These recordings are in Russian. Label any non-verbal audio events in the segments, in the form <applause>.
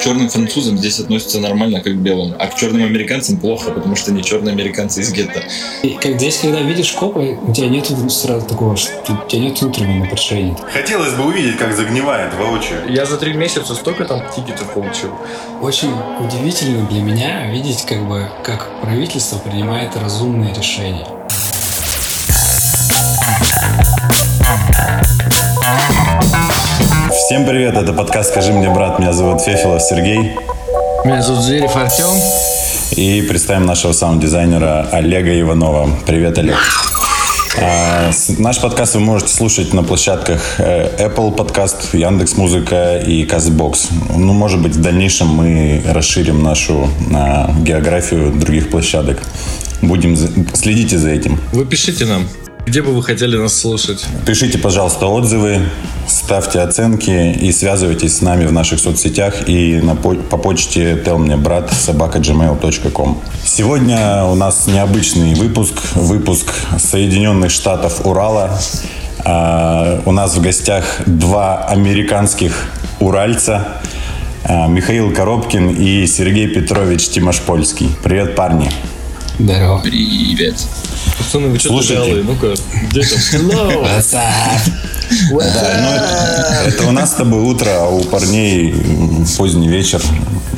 к черным французам здесь относятся нормально, как к белым, а к черным американцам плохо, потому что они черные американцы из гетто. И как здесь, когда видишь копа, у тебя нет сразу такого, что у тебя нет внутреннего напряжения. Хотелось бы увидеть, как загнивает воочию. Я за три месяца столько там тикетов получил. Очень удивительно для меня видеть, как бы, как правительство принимает разумные решения. Всем привет, это подкаст «Скажи мне, брат». Меня зовут Фефилов Сергей. Меня зовут Зверев Артем. И представим нашего саунд-дизайнера Олега Иванова. Привет, Олег. А, наш подкаст вы можете слушать на площадках э, Apple Podcast, Яндекс Музыка и Castbox. Ну, может быть, в дальнейшем мы расширим нашу а, географию других площадок. Будем следите за этим. Вы пишите нам. Где бы вы хотели нас слушать? Пишите, пожалуйста, отзывы, ставьте оценки и связывайтесь с нами в наших соцсетях и на, по, по почте tell мне брат собака gmail.com. Сегодня у нас необычный выпуск, выпуск Соединенных Штатов Урала. А, у нас в гостях два американских уральца. А, Михаил Коробкин и Сергей Петрович Тимошпольский. Привет, парни. Здорово. Привет. Пацаны, вы что-то вялые. Ну-ка, где там? Hello. Да, ну это, это у нас с тобой утро, а у парней поздний вечер.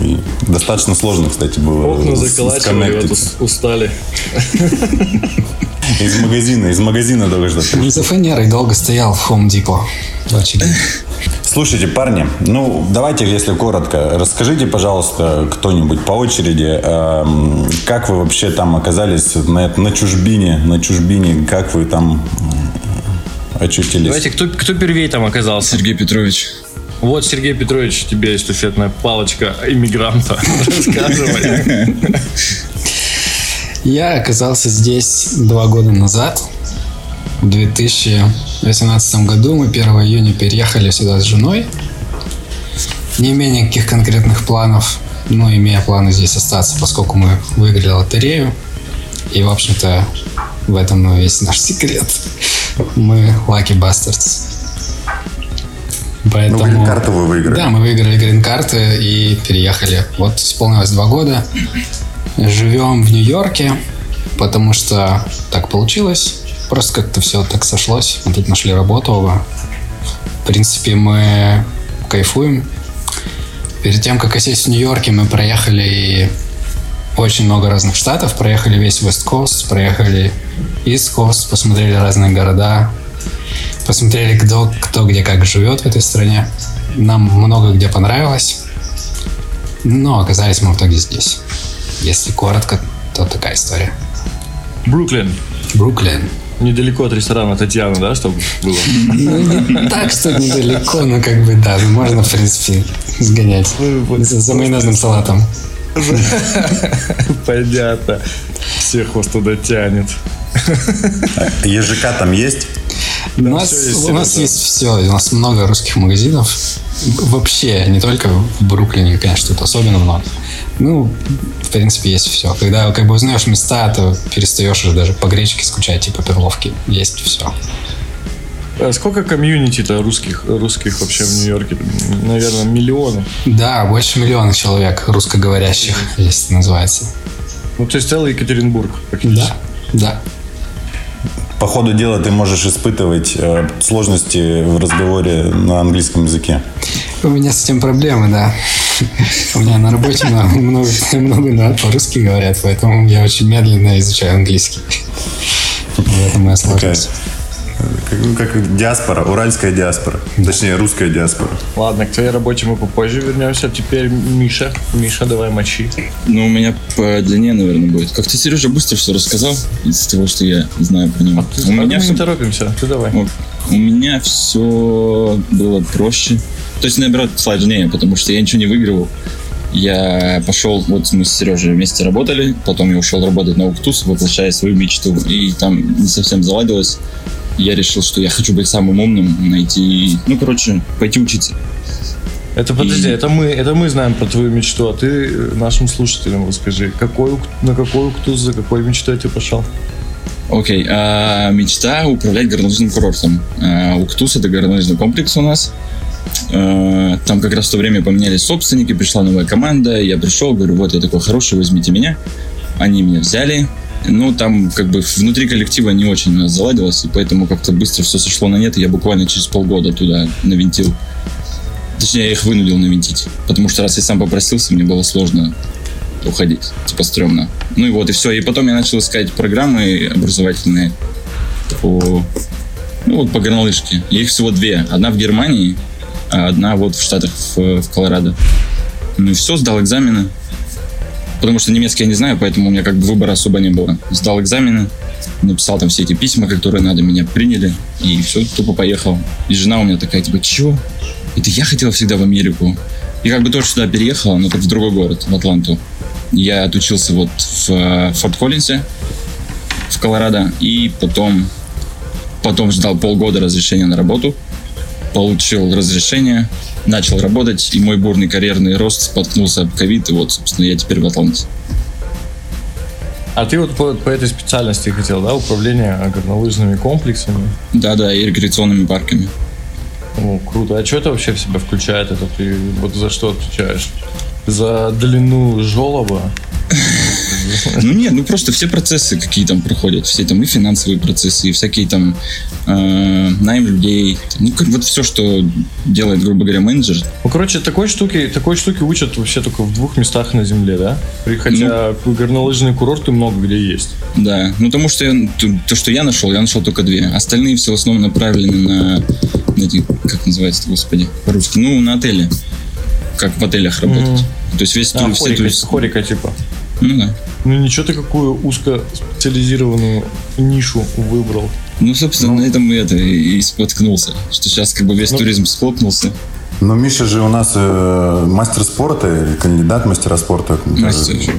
И достаточно сложно, кстати, было Окна заколачивали, вот устали. Из магазина, из магазина только что. За фанерой долго стоял в Home Depot. В очереди. Слушайте, парни, ну давайте, если коротко, расскажите, пожалуйста, кто-нибудь по очереди, эм, как вы вообще там оказались на, на чужбине, на чужбине, как вы там очутились? Давайте, кто, кто первее там оказался? Сергей Петрович. Вот, Сергей Петрович, тебе эстафетная палочка иммигранта. <laughs> Рассказывай. Я оказался здесь два года назад. В 2018 году мы 1 июня переехали сюда с женой. Не имея никаких конкретных планов, но имея планы здесь остаться, поскольку мы выиграли лотерею. И, в общем-то, в этом весь наш секрет. Мы Lucky Bastards. Поэтому... Ну, грин-карту вы выиграли. Да, мы выиграли грин-карты и переехали. Вот исполнилось два года. Живем в Нью-Йорке, потому что так получилось. Просто как-то все так сошлось. Мы тут нашли работу оба. В принципе, мы кайфуем. Перед тем, как осесть в Нью-Йорке, мы проехали очень много разных штатов. Проехали весь West Coast, проехали East Coast, посмотрели разные города, посмотрели, кто, кто где как живет в этой стране. Нам много где понравилось, но оказались мы в итоге здесь. Если коротко, то такая история. Бруклин. Бруклин. Недалеко от ресторана Татьяна, да, чтобы было? Ну, не так, что недалеко, но как бы да, можно, в принципе, сгонять за, майонезным салатом. <laughs> Понятно. Всех вас туда тянет. ЕЖК там есть? У нас, у нас есть все. У нас много русских магазинов. Вообще, не только в Бруклине, конечно, тут особенно много. Ну, в принципе, есть все. Когда как бы узнаешь места, то перестаешь уже даже по гречке скучать, типа перловки. Есть все. А сколько комьюнити-то русских, русских вообще в Нью-Йорке? Наверное, миллионы. Да, больше миллиона человек русскоговорящих, если называется. Ну, то есть целый Екатеринбург практически. Да, да. По ходу дела ты можешь испытывать э, сложности в разговоре на английском языке. У меня с этим проблемы, да. У меня на работе много, много, много по-русски говорят, поэтому я очень медленно изучаю английский. В этом моя сложность. Как, ну, как диаспора, уральская диаспора. Точнее, русская диаспора. Ладно, к твоей работе мы попозже вернемся. Теперь Миша. Миша, давай мочи. Ну, у меня по длине, наверное, будет. Как ты, Сережа, быстро все рассказал из того, что я знаю по нему. А у меня мы все... не торопимся. Ты давай. Вот. У меня все было проще. То есть, наоборот, сложнее, потому что я ничего не выигрывал. Я пошел, вот мы с Сережей вместе работали, потом я ушел работать на Уктус, воплощая свою мечту, и там не совсем заладилось я решил, что я хочу быть самым умным, найти, ну, короче, пойти учиться. Это подожди, и... это мы, это мы знаем про твою мечту, а ты нашим слушателям расскажи, какой, на какой уктус, за какой мечтой ты пошел? Окей, okay, а, мечта управлять горнолыжным курортом. А, Уктус это горнолыжный комплекс у нас. Э, Там как раз в то время поменялись собственники, пришла новая команда. Я пришел, говорю, вот я такой хороший, возьмите меня. Они меня взяли. Ну, там как бы внутри коллектива не очень у нас заладилось, и поэтому как-то быстро все сошло на нет, и я буквально через полгода туда навинтил. Точнее, я их вынудил навинтить. Потому что раз я сам попросился, мне было сложно уходить. Типа стрёмно. Ну и вот, и все. И потом я начал искать программы образовательные по, ну, вот по горнолыжке. Их всего две. Одна в Германии, а одна вот в Штатах, в, в Колорадо. Ну и все, сдал экзамены. Потому что немецкий я не знаю, поэтому у меня как бы выбора особо не было. Сдал экзамены, написал там все эти письма, которые надо, меня приняли, и все, тупо поехал. И жена у меня такая, типа, чё? Это я хотела всегда в Америку. И как бы тоже сюда переехала, но в другой город, в Атланту. Я отучился вот в э, Форт Коллинсе, в Колорадо, и потом, потом ждал полгода разрешения на работу, получил разрешение, начал работать, и мой бурный карьерный рост споткнулся об ковид, и вот, собственно, я теперь в Атланте. А ты вот по, по этой специальности хотел, да, управление горнолыжными комплексами? Да-да, и рекреационными парками. Ну, круто. А что это вообще в себя включает? Это ты вот за что отвечаешь? За длину желоба? Ну нет, ну просто все процессы, какие там проходят, все там и финансовые процессы, и всякие там э, найм людей, ну как вот все, что делает, грубо говоря, менеджер. Ну, короче, такой штуки, такой штуки учат вообще только в двух местах на земле, да? Хотя горнолыжные курорты много где есть. Да, ну потому что я, то, то, что я нашел, я нашел только две. Остальные все в основном направлены на, на эти, как называется, господи, по-русски, ну на отели, как в отелях работать. То есть весь А, тур- все хорика, хорика типа. Ну да. Ну ничего ты какую узкоспециализированную нишу выбрал. Ну, собственно, на этом и это и споткнулся. Что сейчас как бы весь туризм схлопнулся. Но Миша же у нас э, мастер спорта или кандидат мастера спорта. Мастер. Даже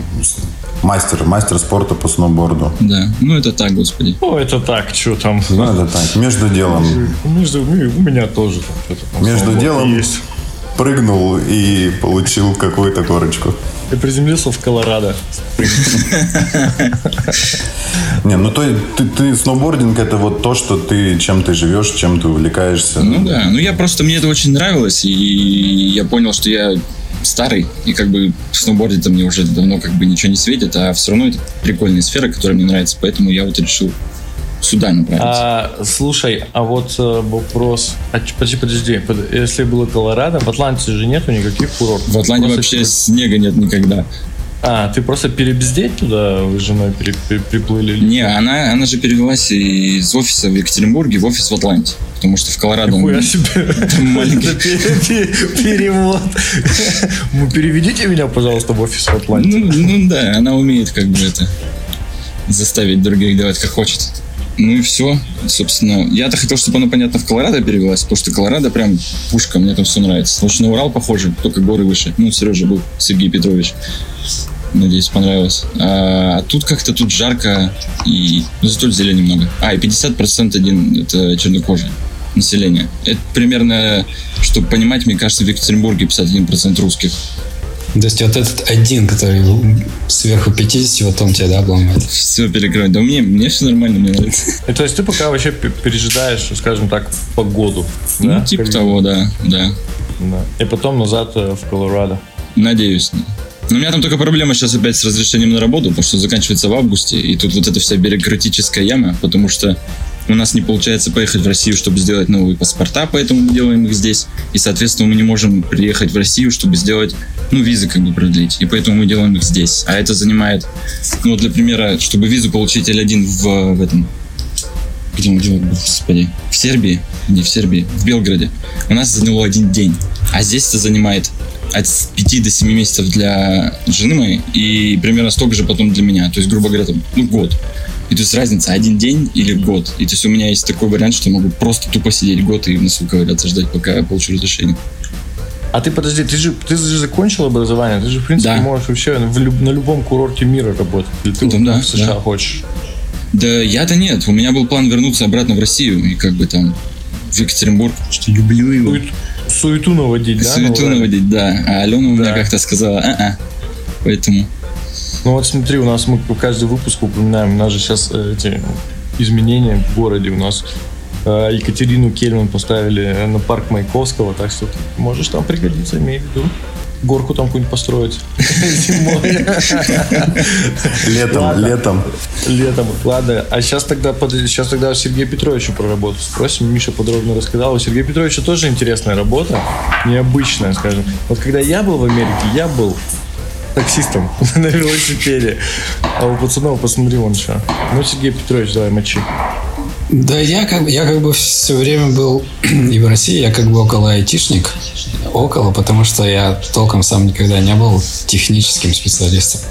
Мастер, мастер спорта по сноуборду. Да. Ну, это так, господи. Ну, это так, что там. Ну, это так, между делом. Между, ну, у меня тоже там что-то. Между делом есть. Прыгнул и получил какую-то корочку. Я приземлился в Колорадо. Не, ну то ты, ты сноубординг это вот то, что ты чем ты живешь, чем ты увлекаешься. Ну да, ну я просто, мне это очень нравилось, и я понял, что я старый, и как бы в сноуборде-то мне уже давно как бы ничего не светит, а все равно это прикольная сфера, которая мне нравится, поэтому я вот решил сюда направиться. А, слушай, а вот э, вопрос. А, подожди, подожди. под- Если было Колорадо, в Атланте же нету никаких курортов. в Атланте Просто вообще снега нет никогда. А, ты просто перебздеть туда вы с женой пере- пере- приплыли? Не, она, она же перевелась из офиса в Екатеринбурге в офис в Атланте, потому что в Колорадо... он- маленький. <laughs> Перевод. <laughs> Ну, переведите меня, пожалуйста, в офис в Атланте. Ну, ну да, она умеет как бы это заставить других делать как хочет. Ну и все. Собственно, я-то хотел, чтобы она, понятно, в Колорадо перевелась, потому что Колорадо прям пушка, мне там все нравится. Лучше на Урал похоже, только горы выше. Ну, Сережа был, Сергей Петрович. Надеюсь, понравилось. А, а тут как-то тут жарко и ну, зато зелени много. А, и 50% один это чернокожие население. Это примерно, чтобы понимать, мне кажется, в Екатеринбурге 51% русских. То есть вот этот один, который сверху 50, вот он тебя, да, обломает? Все перекрывать. Да мне, мне все нормально, мне нравится. И То есть ты пока вообще пе- пережидаешь, скажем так, погоду. Ну, да? типа Как- того, да, да. Да. И потом назад э, в Колорадо. Надеюсь. Но у меня там только проблема сейчас опять с разрешением на работу, потому что заканчивается в августе, и тут вот эта вся бюрократическая яма, потому что у нас не получается поехать в Россию, чтобы сделать новые паспорта, поэтому мы делаем их здесь. И, соответственно, мы не можем приехать в Россию, чтобы сделать, ну, визы как бы продлить. И поэтому мы делаем их здесь. А это занимает, ну, вот для примера, чтобы визу получить L1 в, в этом, где мы делаем, господи, в Сербии, не в Сербии, в Белграде, у нас заняло один день. А здесь это занимает от 5 до 7 месяцев для жены моей и примерно столько же потом для меня. То есть, грубо говоря, там, ну, год. И то есть разница один день или год. И то есть у меня есть такой вариант, что я могу просто тупо сидеть год и в носу ковыряться, ждать, пока я получу разрешение. А ты подожди, ты же, ты же закончил образование, ты же, в принципе, Да. можешь вообще в люб- на любом курорте мира работать. Или ты Да, вот да, в США да. хочешь? Да я-то нет. У меня был план вернуться обратно в Россию и как бы там в Екатеринбург, что люблю его. Сует- суету наводить, да? Суету на наводить, да. А Алена у меня Да. как-то сказала, а-а. Поэтому Ну вот смотри, у нас мы каждый выпуск упоминаем, у нас же сейчас э, эти изменения в городе, у нас э, Екатерину Кельман поставили на парк Маяковского, так что ты можешь там пригодиться, имей в виду. Горку там какую-нибудь построить. <laughs> Летом, летом. Летом. Ладно, а сейчас тогда, сейчас тогда Сергея Петровича про работу спросим. Миша подробно рассказал. У Сергея Петровича тоже интересная работа, необычная, скажем. Вот когда я был в Америке, я был таксистом <laughs> на велосипеде. А у пацанов посмотри вон что. Ну, Сергей Петрович, давай мочи. Да, я как, я как бы все время был <clears throat> и в России, я как бы около айтишник. Около, потому что я толком сам никогда не был техническим специалистом.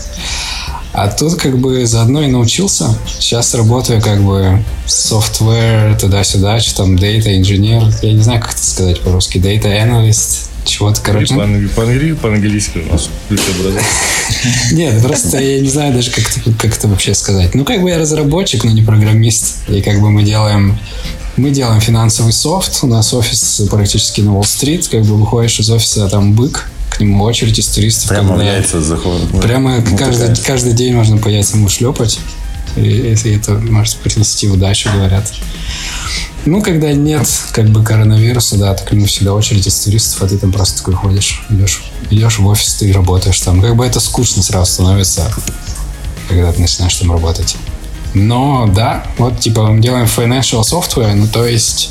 А тут как бы заодно и научился. Сейчас работаю как бы software, туда-сюда, что там data engineer. Я не знаю, как это сказать по-русски. Data analyst. Чего-то, короче. По-англи- по-англи- По-английски у нас. <laughs> Нет, просто я не знаю даже, как это, как это вообще сказать. Ну, как бы я разработчик, но не программист. И как бы мы делаем мы делаем финансовый софт. У нас офис практически на Уолл-стрит. Как бы выходишь из офиса, а там бык. К нему очередь из туристов. Прямо когда- яйца заходит. Прямо Ну, каждый, такая. каждый день можно по яйцам шлепать. И это, это может принести удачу, говорят. Ну, когда нет как бы коронавируса, да, так к нему всегда очередь из туристов, а ты там просто такой ходишь, идешь, идешь в офис, ты работаешь там. Как бы это скучно сразу становится, когда ты начинаешь там работать. Но да, вот типа мы делаем financial software, ну то есть,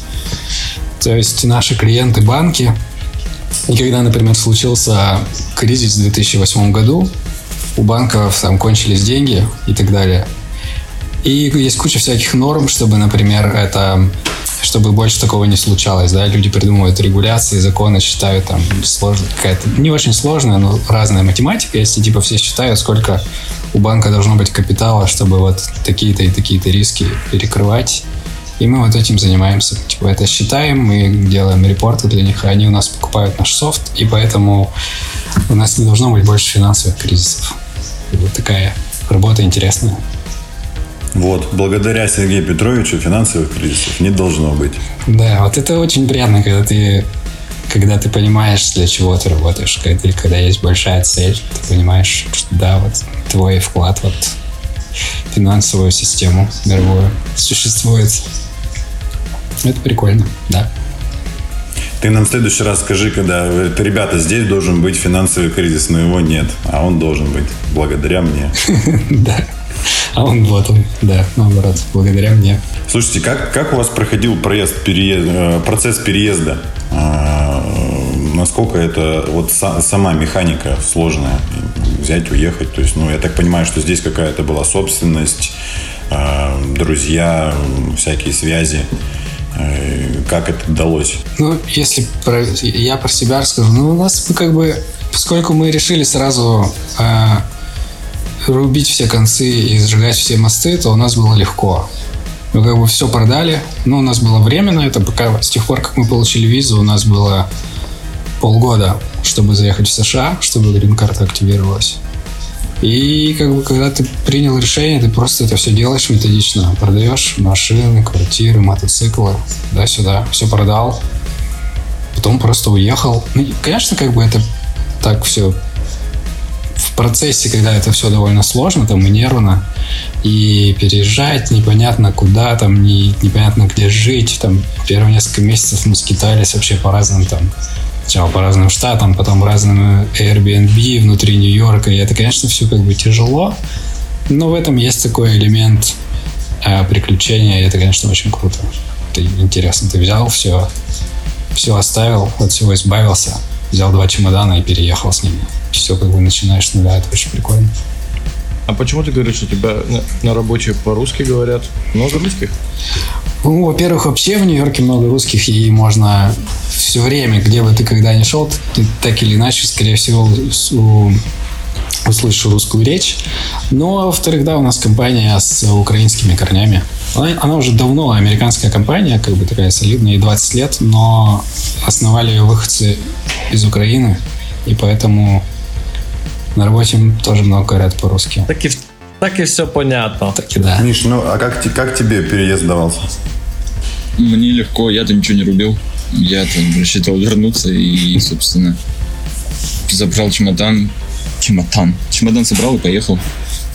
то есть наши клиенты банки, и когда, например, случился кризис в 2008 году, у банков там кончились деньги и так далее. И есть куча всяких норм, чтобы, например, это чтобы больше такого не случалось, да, люди придумывают регуляции, законы, считают там сложно, какая-то, не очень сложная, но разная математика, если типа все считают, сколько у банка должно быть капитала, чтобы вот такие-то и такие-то риски перекрывать. И мы вот этим занимаемся. Типа это считаем, мы делаем репорты для них, они у нас покупают наш софт, и поэтому у нас не должно быть больше финансовых кризисов. И Вот такая работа интересная. Вот, благодаря Сергею Петровичу финансовых кризисов не должно быть. Да, вот это очень приятно, когда ты когда ты понимаешь, для чего ты работаешь, когда, ты- когда есть большая цель, ты понимаешь, что да, вот твой вклад вот в финансовую систему мировую существует. Это прикольно, да. Ты нам в следующий раз скажи, когда э, ребята, здесь должен быть финансовый кризис, но его нет, а он должен быть благодаря мне. <laughs> Да. А он вот он, да, наоборот, благодаря мне. Слушайте, как, как у вас проходил проезд, переезд, э, процесс переезда? А, Насколько это вот са- сама механика сложная? Взять, уехать? То есть, ну, я так понимаю, что здесь какая-то была собственность, а, друзья, всякие связи. Э, Как это далось? Ну, если про- я про себя расскажу, ну, у нас как бы, поскольку мы решили сразу э, рубить все концы и сжигать все мосты, то у нас было легко. Мы как бы все продали, ну, у нас было время на это, пока с тех пор, как мы получили визу, у нас было полгода, чтобы заехать в США, чтобы грин-карта активировалась. И как бы когда ты принял решение, ты просто это все делаешь методично. Продаешь машины, квартиры, мотоциклы, да-сюда. Все продал. Потом просто уехал. Ну, конечно, как бы это так все процессе, когда это все довольно сложно, там и нервно, и переезжать непонятно куда, там не, непонятно где жить, там первые несколько месяцев мы скитались вообще по разным там сначала по разным штатам, потом разным Airbnb внутри Нью-Йорка, и это, конечно, все как бы тяжело, но в этом есть такой элемент э, приключения, и это, конечно, очень круто. Это интересно, ты взял все, все оставил, от всего избавился, взял два чемодана и переехал с ними. Все как бы начинаешь с нуля, это очень прикольно. А почему ты говоришь, что тебя на, на работе по-русски говорят? Много русских? Ну, во-первых, вообще в Нью-Йорке много русских, и можно все время, где бы ты когда ни шел, ты так или иначе, скорее всего, услышишь русскую речь. Но, во-вторых, да, у нас компания с украинскими корнями. Она, она уже давно американская компания, как бы такая солидная, ей 20 лет, но основали ее выходцы из Украины, и поэтому на работе тоже много говорят по-русски. Так и, так и все понятно. Так и да. Миш, ну а как, как тебе переезд давался? Мне легко, я-то ничего не рубил. Я там рассчитывал вернуться и, собственно, забрал чемодан. Чемодан. Чемодан собрал и поехал.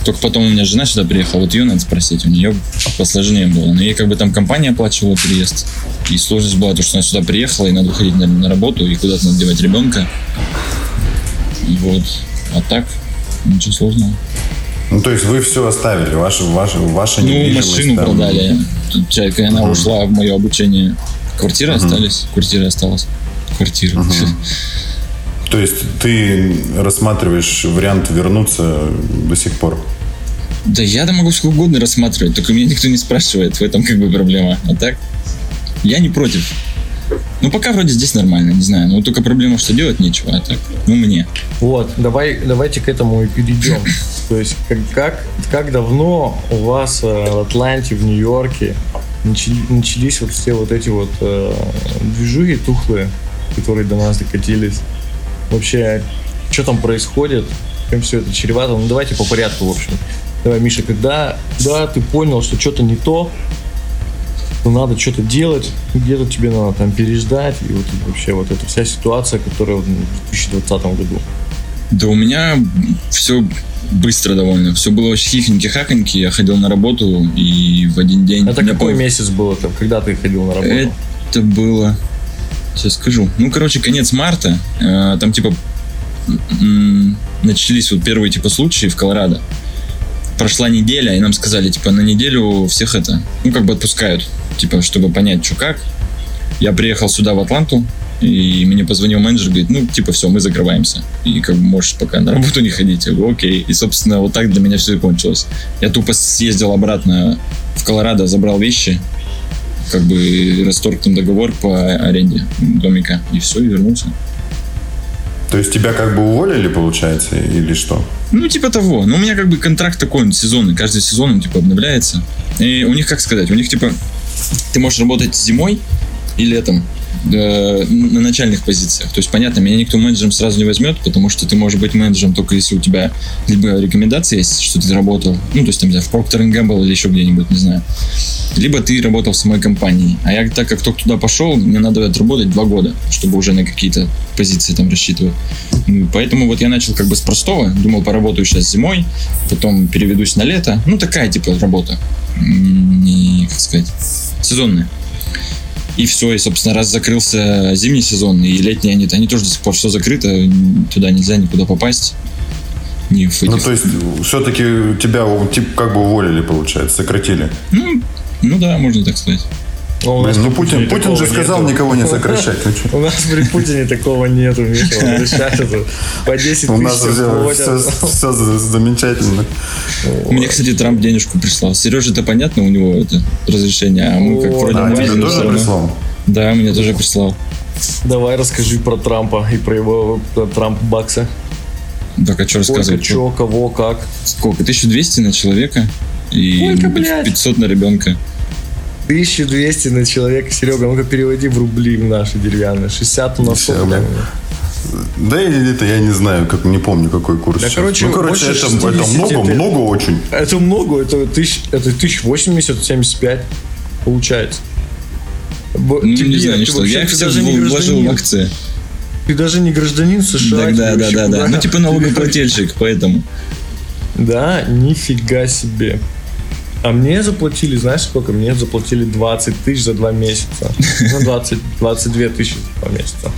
Только потом у меня жена сюда приехала, вот ее надо спросить, у нее посложнее было. Но ей как бы там компания оплачивала переезд. И сложность была то, что она сюда приехала, и надо выходить на, на работу, и куда-то надо девать ребенка. Вот. А так, ничего сложного. Ну, то есть вы все оставили, ваша, ваша, ваша Ну, машину там. продали. Человек, и она ушла в мое обучение. Квартиры остались, квартира осталась. Квартира. <laughs> То есть ты рассматриваешь вариант вернуться до сих пор? Да я-то могу сколько угодно рассматривать, только меня никто не спрашивает, в этом как бы проблема. А так, я не против. Ну, пока вроде здесь нормально, не знаю. Но только проблема, что делать нечего, а так, ну, мне. Вот, давай, давайте к этому и перейдем. <laughs> То есть, как, как, как давно у вас э, в Атланте, в Нью-Йорке начали- начались вот все вот эти вот э, движухи тухлые, которые до нас докатились? Вообще, что там происходит? Чем все это чревато? Ну, давайте по порядку, в общем. Давай, Миша, когда, когда ты понял, что что-то не то, что надо что-то делать, где-то тебе надо там переждать, и вот вообще вот эта вся ситуация, которая в 2020 году. Да у меня все быстро довольно. Все было очень хихоньки-хаконьки. Я ходил на работу, и в один день... Это какой пол- месяц был это? Когда ты ходил на работу? Это было... Сейчас скажу. Ну, короче, конец марта. Э, Там, типа, начались вот первые, типа, случаи в Колорадо. Прошла неделя, и нам сказали, типа, на неделю всех это, ну, как бы отпускают. Типа, чтобы понять, что как. Я приехал сюда, в Атланту, и мне позвонил менеджер, говорит, ну, типа, все, мы закрываемся. И как бы можешь пока на работу не ходить. Я говорю, окей. И, собственно, вот так для меня все и кончилось. Я тупо съездил обратно в Колорадо, забрал вещи, как бы расторг там договор по аренде домика, и все, и вернулся. То есть тебя как бы уволили, получается, или что? Ну, типа того. Ну, у меня как бы контракт такой, он сезонный. Каждый сезон он, типа, обновляется. И у них, как сказать, у них, типа, ты можешь работать зимой и летом э, на начальных позициях. То есть, понятно, меня никто менеджером сразу не возьмет, потому что ты можешь быть менеджером только если у тебя либо рекомендации есть, что ты работал, ну, то есть, там, не знаю, в Procter Gamble или еще где-нибудь, не знаю. Либо ты работал в самой компании. А я, так как только туда пошел, мне надо отработать два года, чтобы уже на какие-то позиции там рассчитывать. Поэтому вот я начал как бы с простого. Думал, поработаю сейчас зимой, потом переведусь на лето. Ну, такая типа работа. Не, как сказать, сезонная. И все, и, собственно, раз закрылся зимний сезон, и летний они, они тоже до сих пор все закрыто, туда нельзя никуда попасть. Ни в Ну, этих- то есть все-таки тебя типа, как бы уволили, получается, сократили. ну, ну да, можно так сказать. Ну, у нас Блин, ну Путин, Путин же сказал нету. никого не сокращать. Ну? У нас при Путине такого нету, Миша. По 10 У тысяч нас все, замечательно. Мне, кстати, Трамп денежку прислал. Сереже это понятно, у него это разрешение, а мы как вроде А, на тебе тоже прислал? Да, мне тоже прислал. Давай расскажи про Трампа и про его про Трамп бакса. Так, а что Сколько, рассказывать? чё, кого, как. Сколько? 1200 на человека и Сколько, блядь? 500 на ребенка. 1200 на человека. Серега, ну-ка переводи в рубли в наши деревянные. 60 у нас сколько? Да и это я не знаю, как не помню, какой курс. Да, сейчас. короче, ну, короче, это, это 60 много, ты- много очень. Это много, это, тысяч, это 1080, 75 получается. Б- Ну, тебе- не знаю, ты что. вообще- Я ты все даже не вложил в акции. Ты даже не гражданин США. Да, да, да, да. куда? Ну, типа налогоплательщик, <laughs> поэтому. Да, нифига себе. А мне заплатили, знаешь сколько? Мне заплатили 20 тысяч за два месяца. <laughs> Ну, 20, 22 тысячи за два месяца.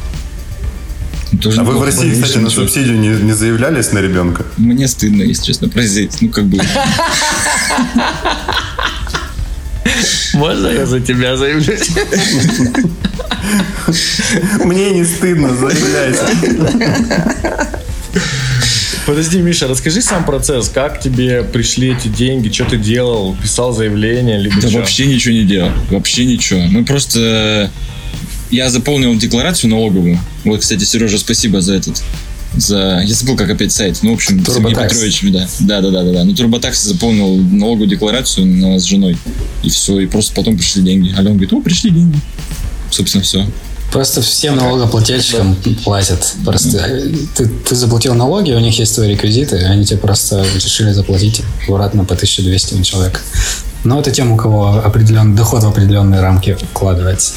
Тоже А вы в. России, кстати, на Ничего. субсидию не, не заявлялись на ребенка? Мне стыдно, если честно, произойти. Ну, как бы... Можно я за тебя заявлюсь? Мне не стыдно, заявляйся. <laughs> Подожди, Миша, расскажи сам процесс. Как тебе пришли эти деньги? Что ты делал? Писал заявление? Либо Да чё? вообще ничего не делал. Вообще ничего. Мы просто... Я заполнил декларацию налоговую. Вот, кстати, Сережа, спасибо за этот. За... Я забыл, как опять сайт. Ну, в общем, Сергей. Петрович, да. Да, да, да, да, да. Ну, Турботакс заполнил налоговую декларацию на с женой. И все, и просто потом пришли деньги. Алена говорит, о, пришли деньги. Собственно, все. Просто всем налогоплательщикам платят. Просто э, ты, ты заплатил налоги, у них есть твои реквизиты, они тебе просто решили заплатить обратно по 1200 на человека. Но это тем, у кого определенный доход в определенные рамки вкладывается.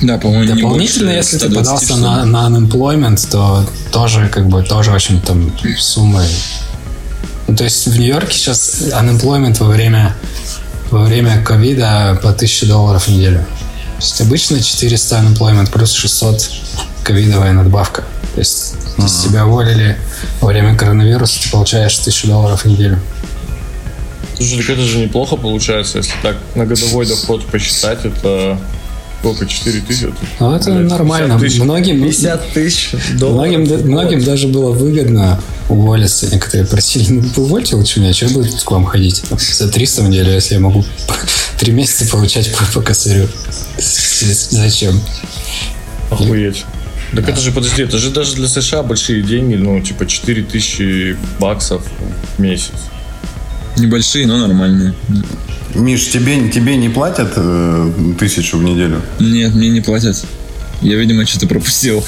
Да, по-моему, Дополнительно, если ты 120, подался на, на unemployment, то тоже как бы тоже очень там суммы Ну, то есть в Нью-Йорке сейчас unemployment во время во время ковида по 1000 долларов в неделю. То есть обычно 400 unemployment плюс 600 ковидовая надбавка. То есть если тебя уволили во время коронавируса, ты получаешь 1000 долларов в неделю. Слушай, так это же неплохо получается, если так на годовой доход посчитать, это сколько, 4 тысячи? Ну, это блядь, нормально. 50 тысяч. Многим- 50 тысяч долларов. Многим, многим даже было выгодно уволиться. Некоторые просили, ну, вы увольте лучше меня, что буду к вам ходить? За 300 в неделю, если я могу <laughs> три месяца получать по, по косарю. Зачем? Охуеть. Так это же, подожди, это же даже для США большие деньги, ну, типа 4 тысячи баксов в месяц. Небольшие, но нормальные. Миш, тебе, тебе не платят э, тысячу в неделю? Нет, мне не платят. Я, видимо, что-то пропустил.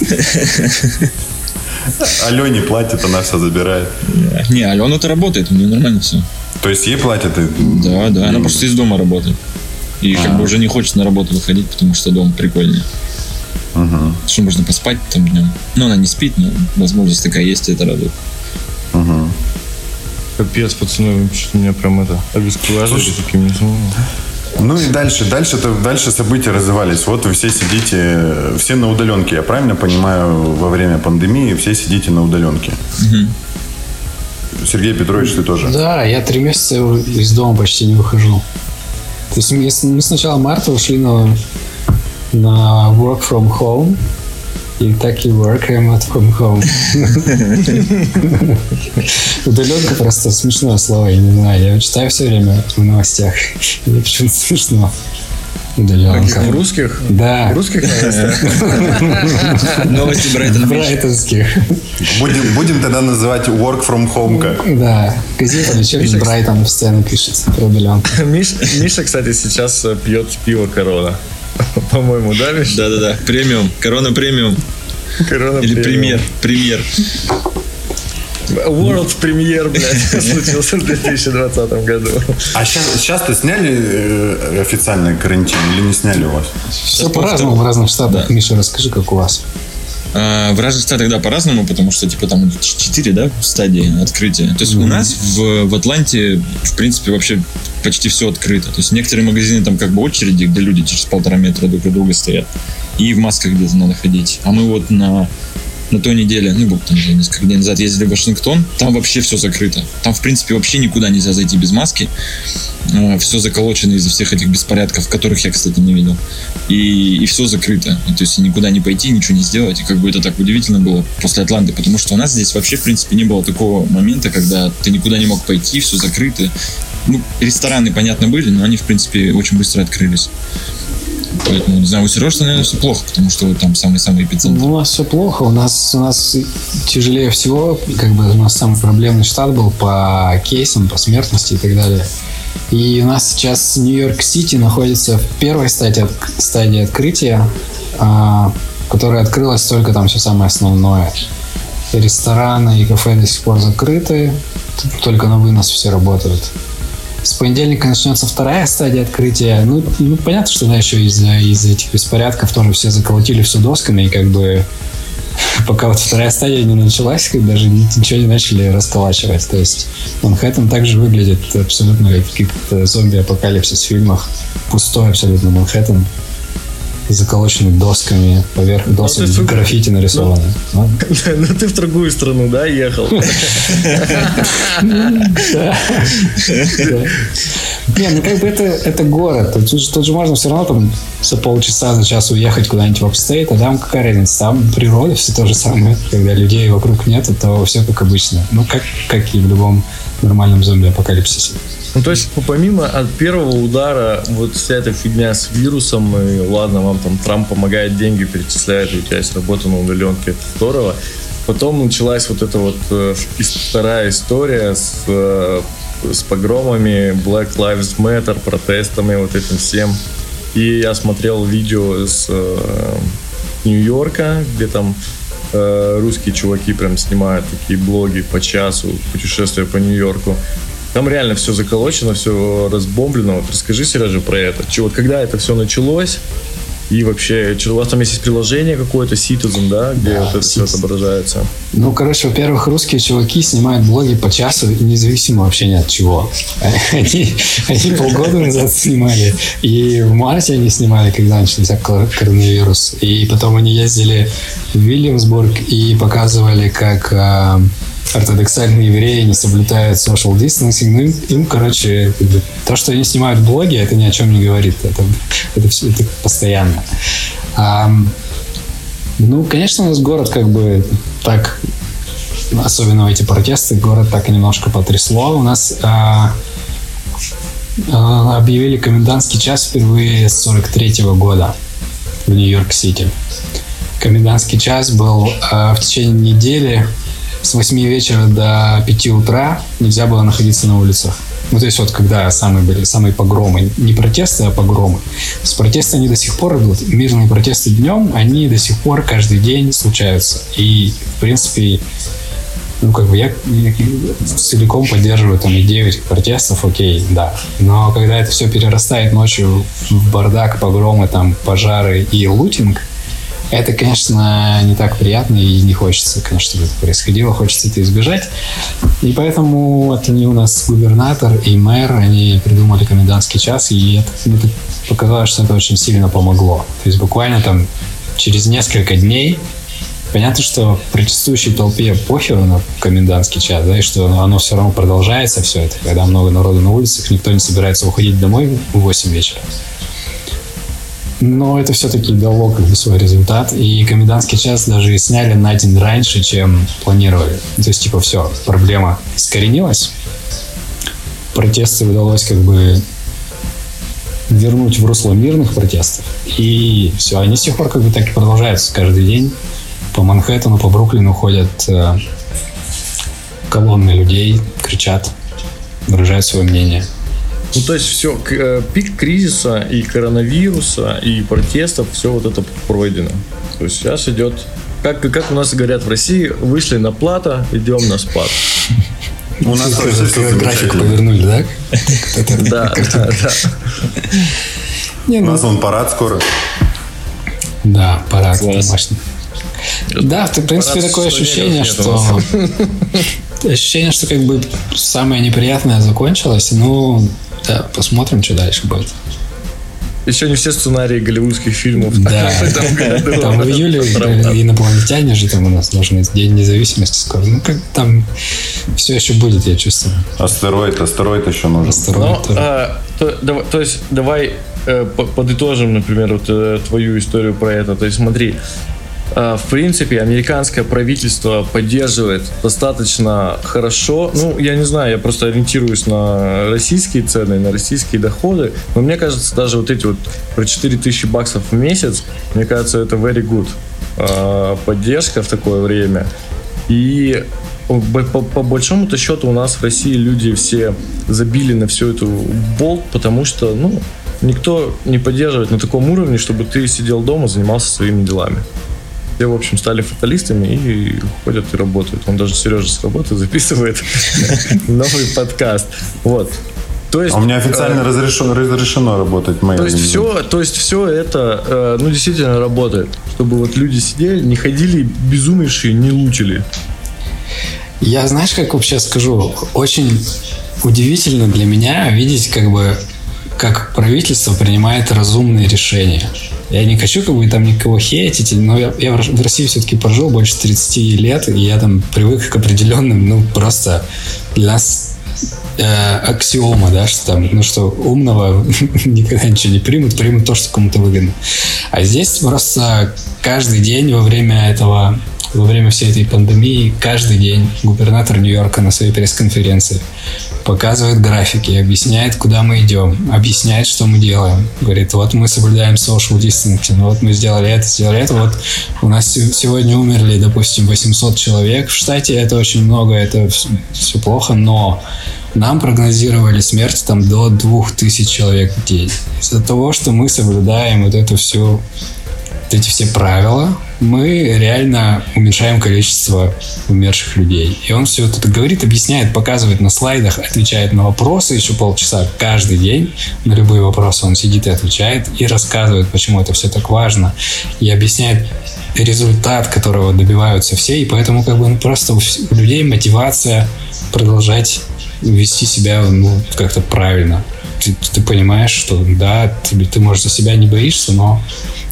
<laughs> Алене платят, она все забирает. Не, Алена-то работает, у нее нормально все. То есть ей платят? и- Да, да, она просто из дома работает. И как бы уже не хочет на работу выходить, потому что дом прикольнее. Что можно поспать там днем. Ну, она не спит, но возможность такая есть, и это радует. Капец, пацаны, вы что-то меня прям это обескуражили такими. Ну, и дальше, дальше, дальше события развивались. Вот вы все сидите, все на удаленке. Я правильно понимаю, во время пандемии все сидите на удаленке. Сергей Петрович, ты тоже. Да, я три месяца из дома почти не выхожу. То есть мы с- мы с начала марта ушли на, на work from home. И так и work remote from home. <laughs> Удаленка просто смешное слово, я не знаю. Я читаю все время в новостях. Мне почему-то смешно. Удаленка. В русских? Да. В русских новостях? Новости Брайтон. Брайтонских. Будем, будем тогда называть work from home как. Да. Газета «Вечерний Брайтон» постоянно пишет про удаленку. Миш- Миша, кстати, сейчас пьет пиво Корона. <laughs> По-моему, да, Миш? Да-да-да, премиум, корона премиум. Корона Или премиум. премьер, премьер. World премьер, блядь, <laughs> случился в 2020 году. А сейчас, то сняли э, официальный карантин или не сняли у вас? Все по-разному в разных штатах. Миша, расскажи, как у вас. А, в разных штатах, да, по-разному, потому что, типа, там 4, да, стадии открытия. То есть у нас в, в Атланте, в принципе, вообще почти все открыто. То есть некоторые магазины там как бы очереди, где люди через полтора метра друг от друга стоят. И в масках где-то надо ходить. А мы вот на на той неделе, ну, там несколько дней назад ездили в Вашингтон, там вообще все закрыто. Там, в принципе, вообще никуда нельзя зайти без маски. все заколочено из-за всех этих беспорядков, которых я, кстати, не видел. И, и все закрыто. И, то есть никуда не пойти, ничего не сделать. И как бы это так удивительно было после Атланты, потому что у нас здесь вообще, в принципе, не было такого момента, когда ты никуда не мог пойти, все закрыто. Ну, рестораны, понятно, были, но они, в принципе, очень быстро открылись. Поэтому, не знаю, у Сережи, наверное, все плохо, потому что там самый-самый эпицентр. Ну, у нас все плохо. У нас, у нас тяжелее всего, как бы у нас самый проблемный штат был по кейсам, по смертности и так далее. И у нас сейчас Нью-Йорк-Сити находится в первой стадии, стадии открытия, а, которая открылась только там все самое основное. Рестораны и кафе до сих пор закрыты, только на вынос все работают. С понедельника начнется вторая стадия открытия. Ну, ну понятно, что да, еще из-за из этих беспорядков тоже все заколотили все досками, и как бы <laughs> пока вот вторая стадия не началась, как даже ни- ничего не начали расколачивать. То есть Манхэттен также выглядит абсолютно как в каких-то зомби-апокалипсис фильмах. Пустой абсолютно Манхэттен, заколоченный досками, поверх досок сука, граффити нарисованы. Ну, <laughs> Ну ты в другую страну, да, ехал? <laughs> Не, ну как бы это, это город. Тут, же- тут же можно все равно там за полчаса, за час уехать куда-нибудь в upstate, а там какая разница? Там природа все то же самое. Когда людей вокруг нет, то все как обычно. Ну, как, как и в любом нормальном зомби-апокалипсисе. Ну, то есть, помимо от первого удара, вот вся эта фигня с вирусом, и ладно, вам там Трамп помогает, деньги перечисляет, и у тебя есть работа на удаленке, это здорово. Потом началась вот эта вот э, вторая история с, э, с погромами, Black Lives Matter, протестами, вот этим всем. И я смотрел видео с э, Нью-Йорка, где там э, русские чуваки прям снимают такие блоги по часу, путешествия по Нью-Йорку. Там реально все заколочено, все разбомблено. Вот расскажи, Сережа, про это. Че, вот когда это все началось, И вообще, у вас там есть приложение какое-то, Citizen, да, где Да, вот это все Citizen. отображается? Ну, короче, во-первых, русские чуваки снимают блоги по часу, независимо вообще ни от чего. <laughs> Они, они полгода назад снимали, и в марте они снимали, когда начался кор- коронавирус. И потом они ездили в Вильямсбург и показывали, как а, ортодоксальные евреи не соблюдают social distancing. Ну, им, короче, то, что они снимают блоги, это ни о чем не говорит. Это, это все это постоянно. Ам, ну, конечно, у нас город как бы так, особенно эти протесты, город так и немножко потрясло. У нас а, а, объявили комендантский час впервые с 43 года в Нью-Йорк-Сити. Комендантский час был а, в течение недели с 8 вечера до 5 утра нельзя было находиться на улицах. Ну, то есть вот когда самые были самые погромы, не протесты, а погромы. С протесты они до сих пор идут. Мирные протесты днем, они до сих пор каждый день случаются. И, в принципе, ну, как бы я, я целиком поддерживаю там идею этих протестов, окей, да. Но когда это все перерастает ночью в бардак, погромы, там, пожары и лутинг, это, конечно, не так приятно и не хочется, конечно, чтобы это происходило, хочется это избежать. И поэтому вот они у нас губернатор и мэр, они придумали комендантский час, и это, мне так показалось, что это очень сильно помогло. То есть буквально там через несколько дней Понятно, что протестующей толпе похеру на комендантский час, да, и что оно все равно продолжается, все это, когда много народу на улицах, никто не собирается уходить домой в 8 вечера. Но это все-таки дало как бы свой результат, и комендантский час даже сняли на день раньше, чем планировали. То есть, типа, все, проблема искоренилась, протесты удалось как бы вернуть в русло мирных протестов, и все, они с тех пор как бы так и продолжаются каждый день. По Манхэттену, по Бруклину ходят э, колонны людей, кричат, выражают свое мнение. Ну, то есть все, пик кризиса и коронавируса, и протестов, все вот это пройдено. То есть сейчас идет, как, как у нас говорят в России, вышли на плата, идем на спад. У нас тоже график повернули, да? Да, да, да. У ну, нас вон парад скоро. Да, парад домашний. Да, в принципе, Парад такое ощущение, что... Ощущение, что как бы самое неприятное закончилось. Ну, да, посмотрим, что дальше будет. Еще не все сценарии голливудских фильмов. Да. <laughs> <laughs> Там в июле инопланетяне же там у нас должны День независимости скоро. Ну, как там все еще будет, я чувствую. Астероид, астероид еще нужен. Астероид Ну, а, то, есть давай э, по- подытожим, например, вот э, твою историю про это. То есть смотри, в принципе, американское правительство поддерживает достаточно хорошо. Ну, я не знаю, я просто ориентируюсь на российские цены, на российские доходы. Но мне кажется, даже вот эти вот про 4000 баксов в месяц, мне кажется, это very good э, поддержка в такое время. И по, по- по большому-то счету у нас в России люди все забили на всю эту болт, потому что, ну, никто не поддерживает на таком уровне, чтобы ты сидел дома, занимался своими делами. Все, в общем, стали фаталистами и ходят и работают. Он даже Сережа с работы записывает <laughs> новый подкаст. Вот. То есть, А у меня официально э, разрешено, разрешено работать то есть все, то есть все это, э, ну действительно работает, чтобы вот люди сидели, не ходили безумнейшие, не лучили. Я, знаешь, как вообще скажу, очень удивительно для меня видеть, как бы, как правительство принимает разумные решения. Я не хочу как бы там никого хейтить, но я, я в России все-таки прожил больше 30 лет, и я там привык к определенным, ну, просто для нас э, аксиома, да, что там, ну что умного <laughs> никогда ничего не примут, примут то, что кому-то выгодно. А здесь просто каждый день во время этого, во время всей этой пандемии, каждый день губернатор Нью-Йорка на своей пресс-конференции показывает графики, объясняет, куда мы идем, объясняет, что мы делаем. Говорит, вот мы соблюдаем social distancing, вот мы сделали это, сделали это, вот у нас се- сегодня умерли, допустим, 800 человек. В штате это очень много, это все плохо, но нам прогнозировали смерть там до 2000 человек в день. Из-за того, что мы соблюдаем вот эту всю эти все правила, мы реально уменьшаем количество умерших людей. И он все это говорит, объясняет, показывает на слайдах, отвечает на вопросы еще полчаса каждый день. На любые вопросы он сидит и отвечает, и рассказывает, почему это все так важно. И объясняет результат, которого добиваются все. И поэтому как бы ну, просто у людей мотивация продолжать вести себя ну, как-то правильно. Ты, ты понимаешь, что да, ты, ты, может, за себя не боишься, но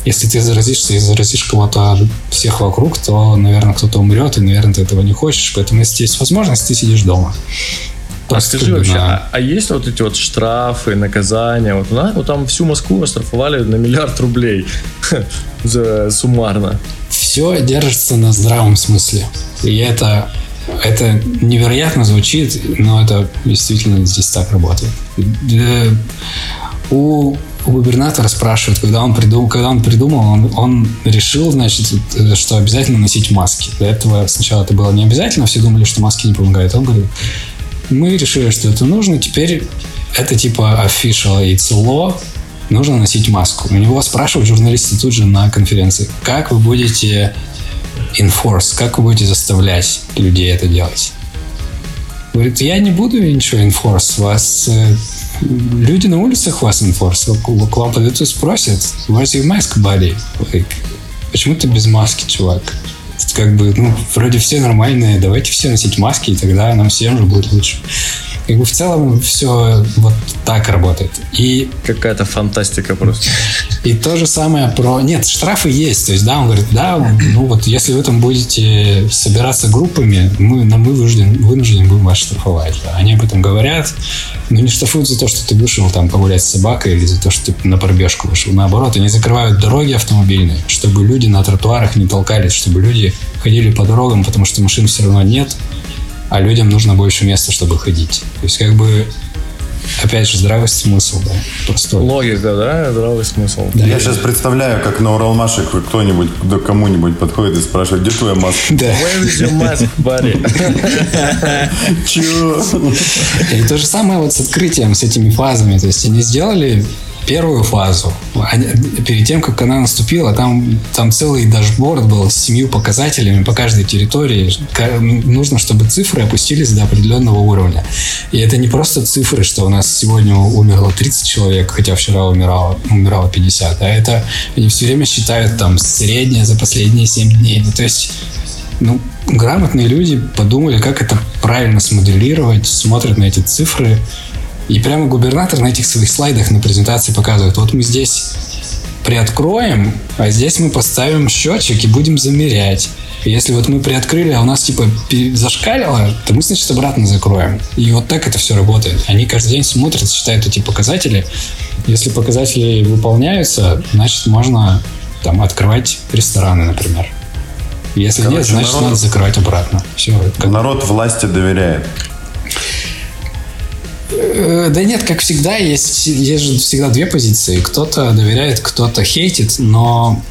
если ты заразишься и заразишь кого-то всех вокруг, то, наверное, кто-то умрет, и, наверное, ты этого не хочешь. Поэтому, если есть возможность, ты сидишь дома. А скажи вообще, на... а, а есть вот эти вот штрафы, наказания? Вот, на, вот там всю Москву оштрафовали на миллиард рублей <laughs> за суммарно. Все держится на здравом смысле. И это, это невероятно звучит, но это действительно здесь так работает. Э, у у губернатора спрашивают, когда он придумал, когда он придумал, он, он решил, значит, что обязательно носить маски. До этого сначала это было не обязательно, все думали, что маски не помогают. Он говорит, мы решили, что это нужно, теперь это типа official, it's law, нужно носить маску. У него спрашивают журналисты тут же на конференции, как вы будете enforce, как вы будете заставлять людей это делать? Говорит, я не буду ничего enforce, вас э, люди на улицах вас enforce, к вам подойдут и спросят, where's your mask, buddy? Like, почему ты без маски, чувак? Как бы, ну, вроде все нормальные, давайте все носить маски, и тогда нам всем же будет лучше. Как бы в целом все вот так работает. И какая-то фантастика просто. И то же самое про... Нет, штрафы есть. То есть, да, он говорит, да, ну вот если вы там будете собираться группами, мы, мы вынуждены, вынуждены будем вас штрафовать. Да. Они об этом говорят. Но не штрафуют за то, что ты вышел там погулять с собакой или за то, что ты на пробежку вышел. Наоборот, они закрывают дороги автомобильные, чтобы люди на тротуарах не толкались, чтобы люди ходили по дорогам, потому что машин все равно нет а людям нужно больше места, чтобы ходить. То есть как бы Опять же, здравый смысл, да, простой. Логика, да, здравый смысл. Да. Я сейчас представляю, как на Уралмаше кто-нибудь к кому-нибудь подходит и спрашивает, где твоя маска? <laughs> Да. Where is your mask, buddy? Чего? И то же самое вот с открытием, с этими фазами. То есть они сделали первую фазу, перед тем, как она наступила, там, там целый дашборд был с семью показателями по каждой территории. Нужно, чтобы цифры опустились до определенного уровня. И это не просто цифры, что у нас сегодня умерло 30 человек, хотя вчера умирало, умирало 50, а это они все время считают там среднее за последние 7 дней. Ну, то есть ну, грамотные люди подумали, как это правильно смоделировать, смотрят на эти цифры, и прямо губернатор на этих своих слайдах на презентации показывает, вот мы здесь приоткроем, а здесь мы поставим счетчик и будем замерять. Если вот мы приоткрыли, а у нас типа зашкалило, то мы, значит, обратно закроем. И вот так это все работает. Они каждый день смотрят, считают эти показатели. Если показатели выполняются, значит, можно там открывать рестораны, например. Если Короче, нет, значит, народ, надо закрывать обратно. Все. Как... Народ власти доверяет. Э, да нет, как всегда, есть, есть же всегда две позиции. Кто-то доверяет, кто-то хейтит, но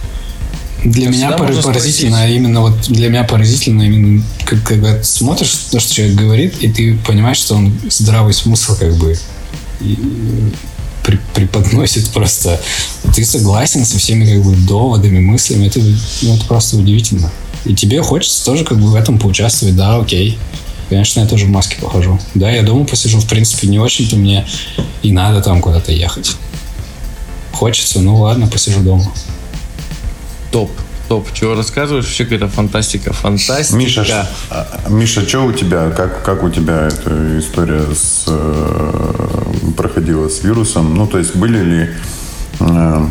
для меня пор- поразительно спросить. именно вот для меня поразительно именно как, когда смотришь то, что человек говорит, и ты понимаешь, что он здравый смысл как бы и, при, преподносит просто. Ты согласен со всеми как бы доводами, мыслями. Это, ну, это просто удивительно. И тебе хочется тоже как бы в этом поучаствовать. Да, окей. Конечно, я тоже в маске похожу. Да, я дома посижу, в принципе, не очень-то мне и надо там куда-то ехать. Хочется, ну ладно, посижу дома. Топ, топ. Чего рассказываешь? Вообще какая-то фантастика. Фантастика. Миша, а, Миша, что у тебя? Как, как у тебя эта история с, э, проходила с вирусом? Ну, то есть были ли э,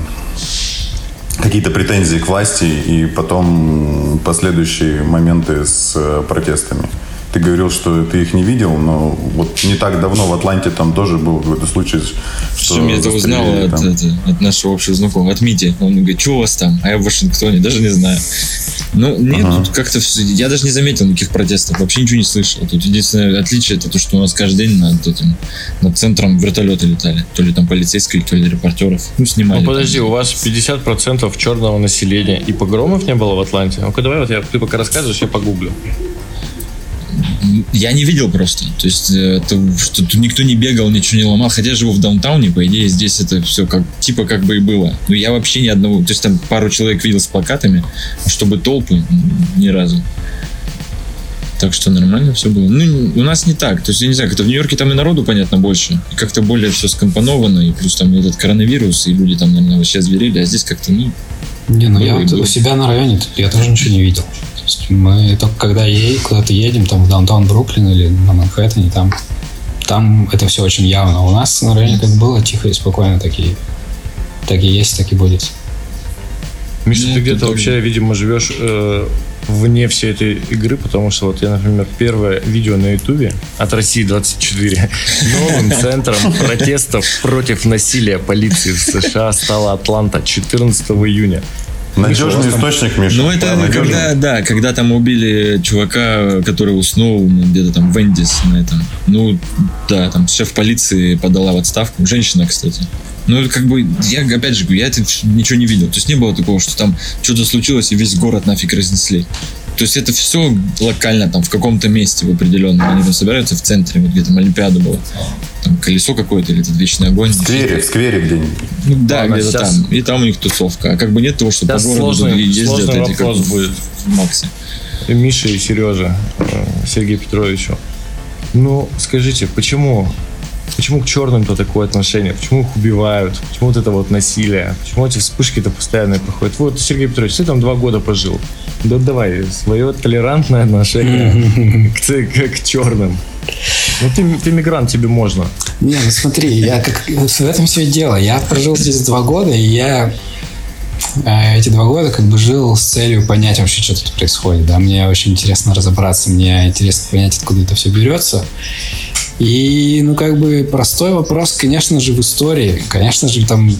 какие-то претензии к власти и потом последующие моменты с э, протестами? Ты говорил, что ты их не видел, но вот не так давно в Атланте там тоже был какой-то случай, что Причем я это узнал от, от, от нашего общего знакомого, от Мити. Он говорит, что у вас там? А я в Вашингтоне, даже не знаю. Ну, нет, ага. тут как-то я даже не заметил никаких протестов, вообще ничего не слышал. Тут единственное отличие это то, что у нас каждый день над этим, над центром вертолеты летали. То ли там полицейские, то ли репортеров. Ну, снимали. Ну, подожди, там. у вас 50% черного населения и погромов не было в Атланте? Ну-ка давай, вот я, ты пока рассказываешь, я погуглю. Я не видел просто. То есть, э, это, что тут никто не бегал, ничего не ломал. Хотя я живу в даунтауне, по идее, здесь это все как, типа как бы и было. Но я вообще ни одного... То есть, там пару человек видел с плакатами, чтобы толпы ни разу. Так что нормально все было. Ну, у нас не так. То есть, я не знаю, как-то в Нью-Йорке там и народу, понятно, больше. И как-то более все скомпоновано. И плюс там этот коронавирус, и люди там, наверное, вообще зверели. А здесь как-то, ну, Не, ну я вот у себя на районе я тоже ничего не видел. Есть мы только когда е- куда-то едем, там в даунтаун Бруклин или на Манхэттене, там, там это все очень явно. У нас на районе как было тихо и спокойно, так и, так и есть, так и будет. Миша, Ну, ты где-то вообще, видимо, живешь э, вне всей этой игры, потому что вот я, например, первое видео на Ютубе от России 24 <laughs> новым центром протестов против насилия полиции в США стала Атланта 14 июня. Надежный источник, Миша. Ну, это Да, когда, да, когда там убили чувака, который уснул ну, где-то там в Эндис на этом. Ну, да, там шеф полиции подала в отставку. Женщина, кстати. Ну, как бы, я, опять же, говорю, я это ничего не видел. То есть не было такого, что там что-то случилось и весь город нафиг разнесли. То есть это все локально, там, в каком-то месте в определенном. Они там собираются в центре, вот где там Олимпиада была. Там колесо какое-то или этот вечный огонь. В сквере, в сквере где-нибудь. Ну, да, Ладно, где-то сейчас- там. И там у них тусовка. А как бы нет того, что по Сейчас городу сложный- ездят сложный эти, как вопрос в- будет. в Максе. И Миша и Сережа, э, Сергею Петровичу. Ну, скажите, почему? Почему к черным-то такое отношение? Почему их убивают? Почему вот это вот насилие? Почему эти вспышки-то постоянно проходят? Вот, Сергей Петрович, ты там два года пожил. Да давай, свое толерантное отношение <laughs> к, к- к черным. Ну, ты, ты мигрант, тебе можно. Не, ну смотри, я как в этом все дело. Я прожил здесь два года, и я э, эти два года как бы жил с целью понять вообще, что тут происходит. Да, мне очень интересно разобраться, мне интересно понять, откуда это все берется. И, ну, как бы простой вопрос, конечно же, в истории. Конечно же, там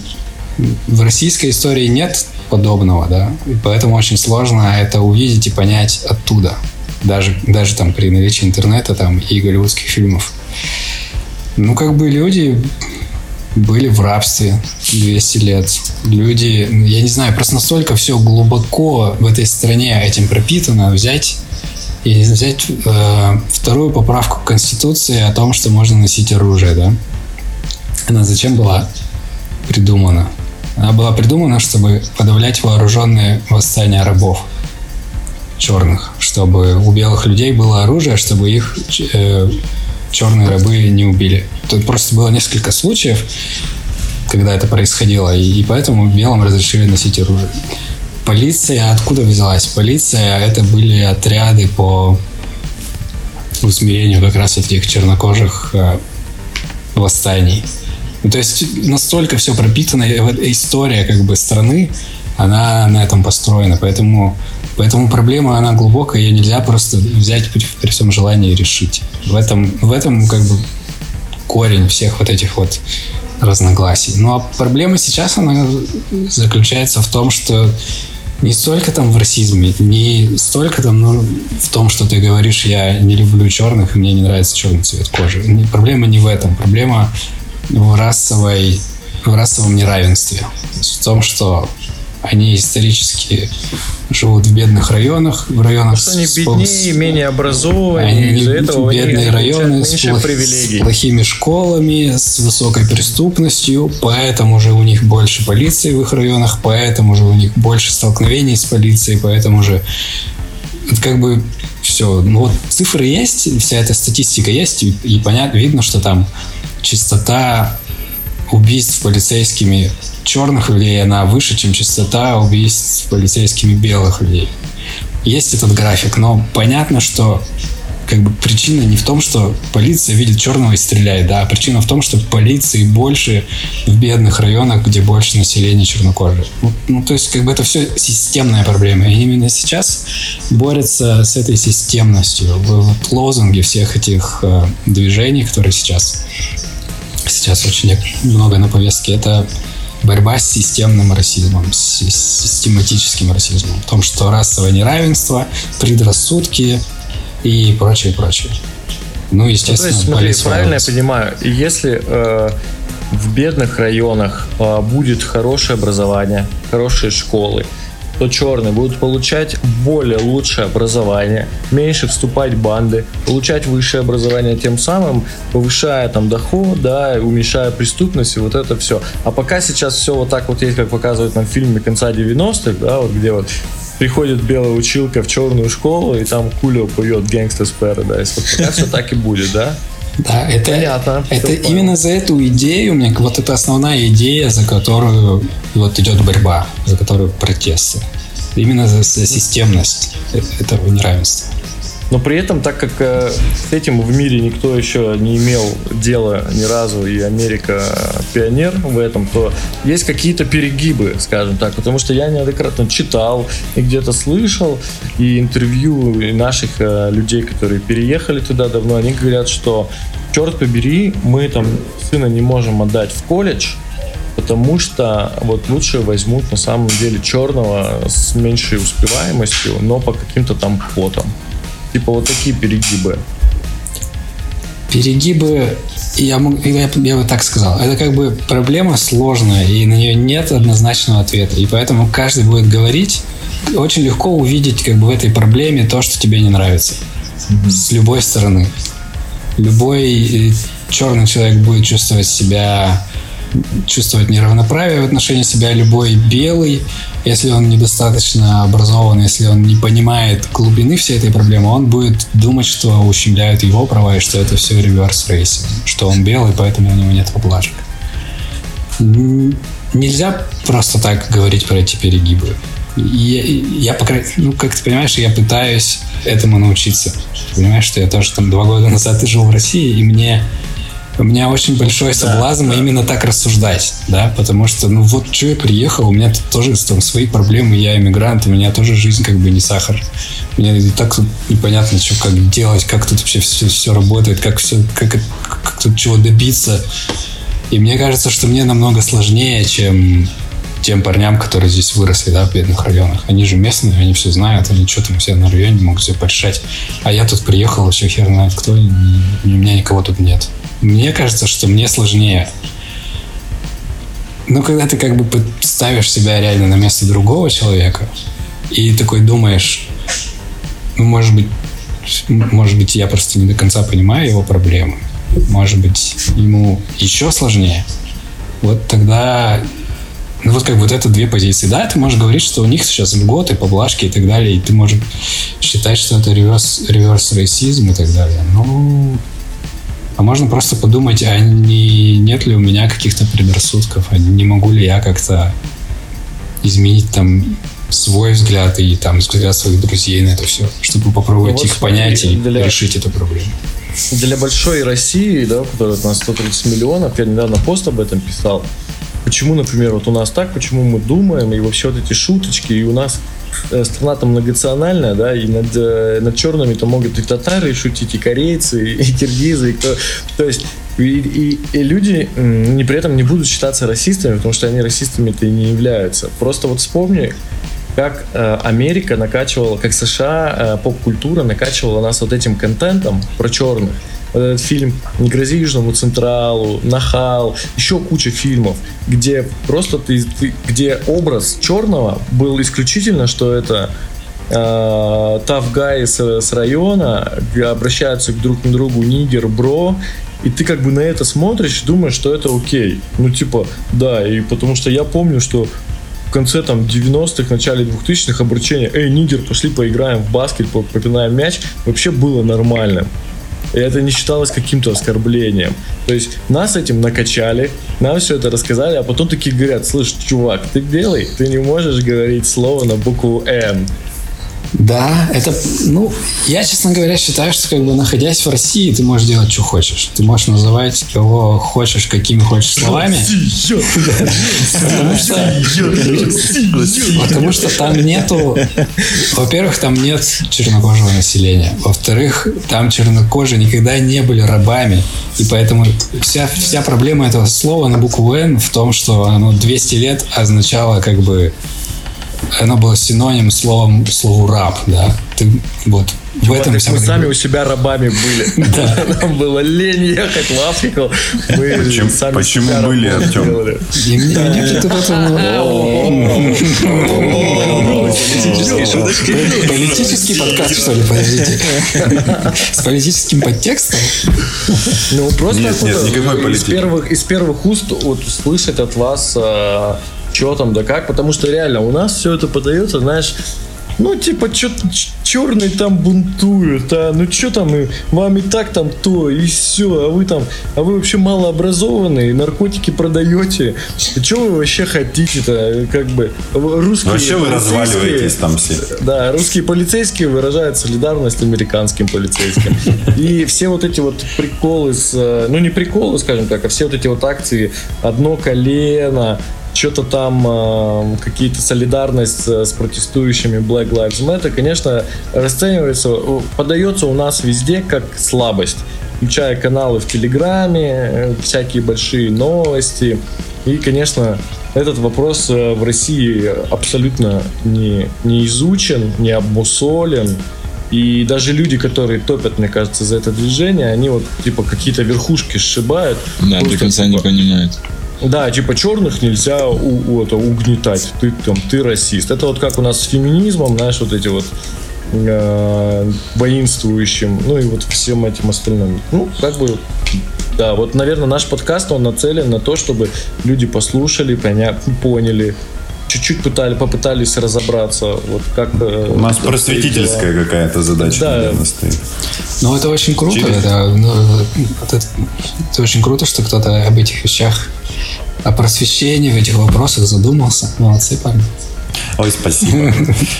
в российской истории нет подобного, да, и поэтому очень сложно это увидеть и понять оттуда. Даже, даже там при наличии интернета там и голливудских фильмов. Ну, как бы люди были в рабстве 200 лет. Люди, я не знаю, просто настолько все глубоко в этой стране этим пропитано, взять и взять э, вторую поправку к Конституции о том, что можно носить оружие, да? Она зачем была придумана? Она была придумана, чтобы подавлять вооруженные восстания рабов черных, чтобы у белых людей было оружие, чтобы их э, черные рабы не убили. Тут просто было несколько случаев, когда это происходило, и, и поэтому белым разрешили носить оружие. Полиция откуда взялась? Полиция это были отряды по усмирению как раз этих чернокожих э, восстаний. Ну, то есть настолько все пропитано, история как бы страны, она на этом построена, поэтому, поэтому проблема она глубокая, ее нельзя просто взять при, при всем желании и решить. В этом, в этом как бы корень всех вот этих вот разногласий. Ну а проблема сейчас она заключается в том, что не столько там в расизме, не столько там ну, в том, что ты говоришь, я не люблю черных, и мне не нравится черный цвет кожи. Не- Проблема не в этом. Проблема в расовой, в расовом неравенстве. В том, что они исторически живут в бедных районах, в районах Что они с- беднее, менее образованные, они из-за этого бедные районы с, плох- с плохими школами, с высокой преступностью, поэтому же у них больше полиции в их районах, поэтому же у них больше столкновений с полицией, поэтому же это как бы все. Ну вот цифры есть, вся эта статистика есть, и, и понятно, видно, что там частота убийств полицейскими черных людей, она выше, чем частота убийств полицейскими белых людей. Есть этот график, но понятно, что как бы причина не в том, что полиция видит черного и стреляет, да, а причина в том, что полиции больше в бедных районах, где больше населения чернокожих. Ну, ну, то есть, как бы это все системная проблема. И именно сейчас борются с этой системностью. Вот лозунги всех этих э, движений, которые сейчас сейчас очень много на повестке, это борьба с системным расизмом, с систематическим расизмом. В том, что расовое неравенство, предрассудки и прочее, прочее. Ну, Ну, то естественно, есть, смотри, правильно я понимаю, если э, в бедных районах э, будет хорошее образование, хорошие школы, то черные будут получать более лучшее образование, меньше вступать в банды, получать высшее образование, тем самым повышая там доход, да, уменьшая преступность и вот это все. А пока сейчас все вот так вот есть, как показывают нам в фильме конца 90-х, да, вот где вот приходит белая училка в черную школу, и там Кулио поет Gangsta's Paradise. Вот пока все так и будет, да? Да, это, Понятно, это именно за эту идею, мне вот это основная идея, за которую вот идет борьба, за которую протесты. Именно за, за системность э- этого неравенства. Но при этом, так как э, с этим в мире никто еще не имел дела ни разу, и Америка пионер в этом, то есть какие-то перегибы, скажем так. Потому что я неоднократно читал и где-то слышал, и интервью наших э, людей, которые переехали туда давно, они говорят, что черт побери, мы там сына не можем отдать в колледж, потому что вот лучше возьмут на самом деле черного с меньшей успеваемостью, но по каким-то там квотам. Типа вот такие перегибы. Перегибы, я, я, я бы так сказал, это как бы проблема сложная, и на нее нет однозначного ответа. И поэтому каждый будет говорить, очень легко увидеть как бы в этой проблеме то, что тебе не нравится. С любой стороны. Любой э, черный человек будет чувствовать себя чувствовать неравноправие в отношении себя любой белый, если он недостаточно образован, если он не понимает глубины всей этой проблемы, он будет думать, что ущемляют его права и что это все reverse racism, что он белый, поэтому у него нет поблажек. Нельзя просто так говорить про эти перегибы. Я, я по ну, как ты понимаешь, я пытаюсь этому научиться. Понимаешь, что я тоже там два года назад жил в России, и мне у меня очень большой соблазн именно так рассуждать, да, потому что, ну вот, что я приехал, у меня тут тоже там свои проблемы, я иммигрант, у меня тоже жизнь как бы не сахар. Мне и так тут непонятно, что как делать, как тут вообще все, все работает, как все, как, это- как тут чего добиться. И мне кажется, что мне намного сложнее, чем тем парням, которые здесь выросли, да, в бедных районах. Они же местные, они все знают, они что там все на районе могут все порешать. А я тут приехал, вообще хер знает кто, и, у меня никого тут нет. Мне кажется, что мне сложнее. Ну, когда ты как бы ставишь себя реально на место другого человека, и такой думаешь, ну, может быть, может быть, я просто не до конца понимаю его проблемы. Может быть, ему еще сложнее. Вот тогда ну вот как вот это две позиции. Да, ты можешь говорить, что у них сейчас льготы, поблажки и так далее, и ты можешь считать, что это реверс, реверс расизм и так далее. Ну, а можно просто подумать, а не, нет ли у меня каких-то предрассудков, а не могу ли я как-то изменить там свой взгляд и там взгляд своих друзей на это все, чтобы попробовать Ну вот их понять и для- решить эту проблему. Для большой России, да, у которой у нас 130 миллионов, я недавно пост об этом писал. Почему, например, вот у нас так, почему мы думаем, и вообще вот эти шуточки, и у нас э, страна-то многонациональная, да, и над, э, над черными-то могут и татары шутить, и корейцы, и, и киргизы, и кто... То есть и, и- и люди не при этом не будут считаться расистами, потому что они расистами-то и не являются. Просто вот вспомни, как э, Америка накачивала, как США, э, поп-культура накачивала нас вот этим контентом про черных. Вот этот фильм «Не грози Южному Централу», «Нахал», еще куча фильмов, где просто ты, ты- где образ черного был исключительно, что это э, tough guy с, с района обращаются друг к другу нигер, бро, и ты как бы на это смотришь думаешь, что это окей. Ну, типа, да, и потому что я помню, что в конце там 90-х, начале 2000-х обращение «Эй, нигер, пошли поиграем в баскет, по- попинаем мяч» вообще было нормальным. И это не считалось каким-то оскорблением. То есть нас этим накачали, нам все это рассказали, а потом такие говорят, слышь, чувак, ты белый, ты не можешь говорить слово на букву «Н». Да, это, ну, я, честно говоря, считаю, что как бы находясь в России, ты можешь делать, что хочешь. Ты можешь называть кого хочешь, какими хочешь словами. Потому что, там нету, во-первых, там нет чернокожего населения. Во-вторых, там чернокожие никогда не были рабами. И поэтому вся, вся проблема этого слова на букву «Н» в том, что оно 200 лет означало как бы оно было синоним словом слову раб, да. Ты вот В Чувак, этом мы прикол. сами у себя рабами были. Нам было лень ехать в Африку. Мы Почему- сами почему были, Артем? И мне, мне тут. Политический подкаст, что ли, подождите. С политическим подтекстом? Ну, просто из политики. первых, из первых уст вот слышать от вас, что там да как, потому что реально у нас все это подается, знаешь, ну, типа, что черный там бунтует, а ну что там, и вам и так там то, и все, а вы там, а вы вообще малообразованные, наркотики продаете, что вы вообще хотите-то, как бы, русские Вообще вы разваливаетесь там все. да, русские полицейские выражают солидарность американским полицейским. <laughs> И все вот эти вот приколы с... э, Ну, не приколы, скажем так, а все вот эти вот акции «Одно колено», что-то там, э, какие-то солидарность э, с протестующими Black Lives Matter, конечно, расценивается, подается у нас везде как слабость. Включая каналы в Телеграме, э, всякие большие новости. И, конечно, этот вопрос в России абсолютно не, не изучен, не обмусолен. И даже люди, которые топят, мне кажется, за это движение, они вот типа какие-то верхушки сшибают. Да, до Просто, конца не типа, понимают. Да, типа черных нельзя у, у- это, угнетать. Ты там, ты расист. Это вот как у нас с феминизмом, знаешь, вот эти вот э, воинствующим, ну и вот всем этим остальным. Ну, как бы, да, вот, наверное, наш подкаст, он нацелен на то, чтобы люди послушали, поня- поняли, чуть-чуть пытали, попытались разобраться, вот как... э, У нас просветительская какая-то задача, Да. наверное, стоит. Ну, это очень круто. Через- Это, ну, это, это очень круто, что кто-то об этих вещах, о просвещении в этих вопросах задумался. Молодцы, парни. Ой, спасибо.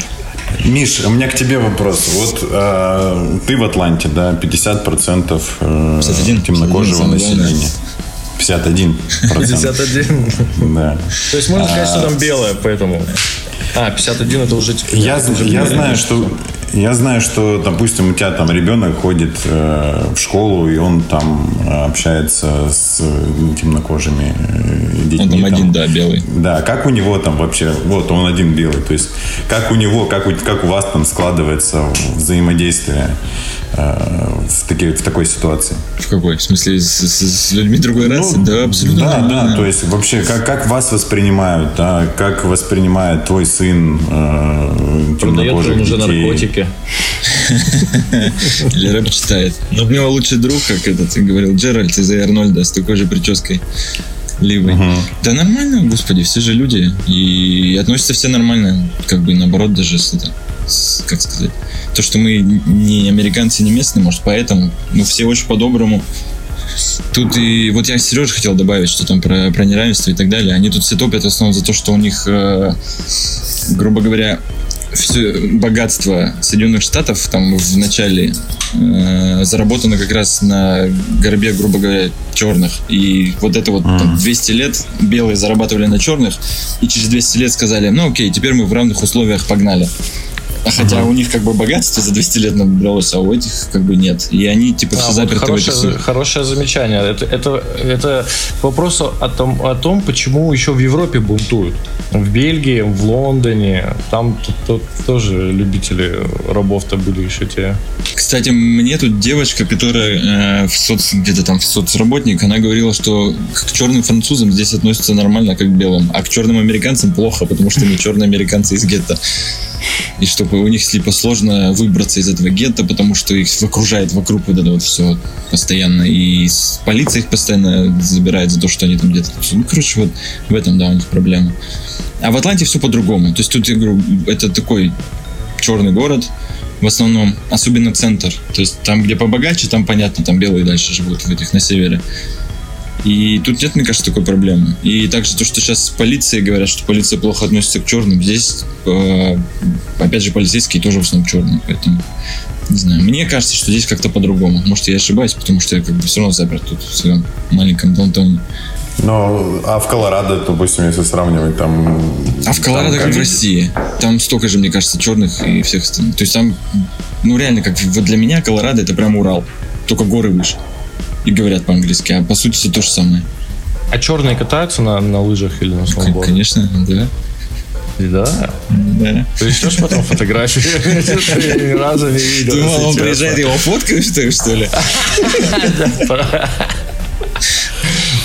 <laughs> Миш, у меня к тебе вопрос. Вот э, ты в Атланте, да, 50% э, 51, темнокожего 51, самое главное. населения. 51 51. <laughs> Да. То есть можно сказать, что там белое, поэтому... А, 51 это уже... типа, Я, я знаю, что я знаю, что, допустим, у тебя там ребенок ходит э, в школу, и он там э, общается с э, темнокожими э, детьми. Он там один, да, белый. Да, как у него там вообще, вот он один белый, то есть как у него, как у, как у вас там складывается взаимодействие э, в, таки- в такой ситуации? В какой? В смысле, с, с- с людьми другой расы? Ну, да, абсолютно Да, нормально. да, то есть вообще, как, как вас воспринимают, да, как воспринимает твой сын э, Продает он темнокожих уже детей? Наркотики. Или рэп читает. Но у него лучший друг, как этот, говорил, Джеральд из Арнольда с такой же прической. Ливой. Да нормально, господи, все же люди. И относятся все нормально. Как бы наоборот, даже с это, с- как сказать. То, что мы не американцы, не местные, может, поэтому. Ну, все очень по-доброму. Тут и вот я Сереже хотел добавить, что там про, про неравенство и так далее. Они тут все топят в основном за то, что у них, э, грубо говоря, все богатство Соединенных Штатов там в начале э, заработано как раз на горбе, грубо говоря, черных. И вот это вот там, 200 лет белые зарабатывали на черных, и через 200 лет сказали, ну окей, теперь мы в равных условиях погнали. Хотя у них как бы богатство за 200 лет набралось, а у этих как бы нет. И они типа все А, вот заперты в хорошее, этих своих- хорошее замечание. Это, это, это к вопросу о том, о том, почему еще в Европе бунтуют. В Бельгии, в Лондоне. Там тут, тут тоже любители рабов-то были еще те. Кстати, мне тут девочка, которая э, в соц, где-то там в соцработник, она говорила, что к черным французам здесь относятся нормально, как к белым, а к черным американцам плохо, потому что мы черные американцы из гетто. И чтобы у них типа сложно выбраться из этого гетто, потому что их окружает вокруг вот это вот все постоянно. И полиция их постоянно забирает за то, что они там где-то... Ну, короче, вот в этом, да, у них проблема. А в Атланте все по-другому. То есть тут, я говорю, это такой черный город, в основном, особенно центр. То есть там, где побогаче, там понятно, там белые дальше живут, в этих на севере. И тут нет, мне кажется, такой проблемы. И также то, что сейчас полиция говорят, что полиция плохо относится к черным, здесь, э, опять же, полицейские тоже в основном черные, поэтому не знаю. Мне кажется, что здесь как-то по-другому. Может, я ошибаюсь, потому что я как бы все равно заперт тут в своем маленьком даунтауне. Ну, а в Колорадо, допустим, если сравнивать, там... А в Колорадо, там как в России, там столько же, мне кажется, черных и всех остальных. То есть там, ну реально, как вот для меня Колорадо это прям Урал, только горы выше. И говорят по-английски, а по сути все то же самое. А черные катаются на, на лыжах или на сноуборде? Конечно, да. Да. Да. Пришлешь потом фотографии? Ты <laughs> ни разу не видел. Думал, он приезжает, его фоткают, что ли, что ли? <laughs>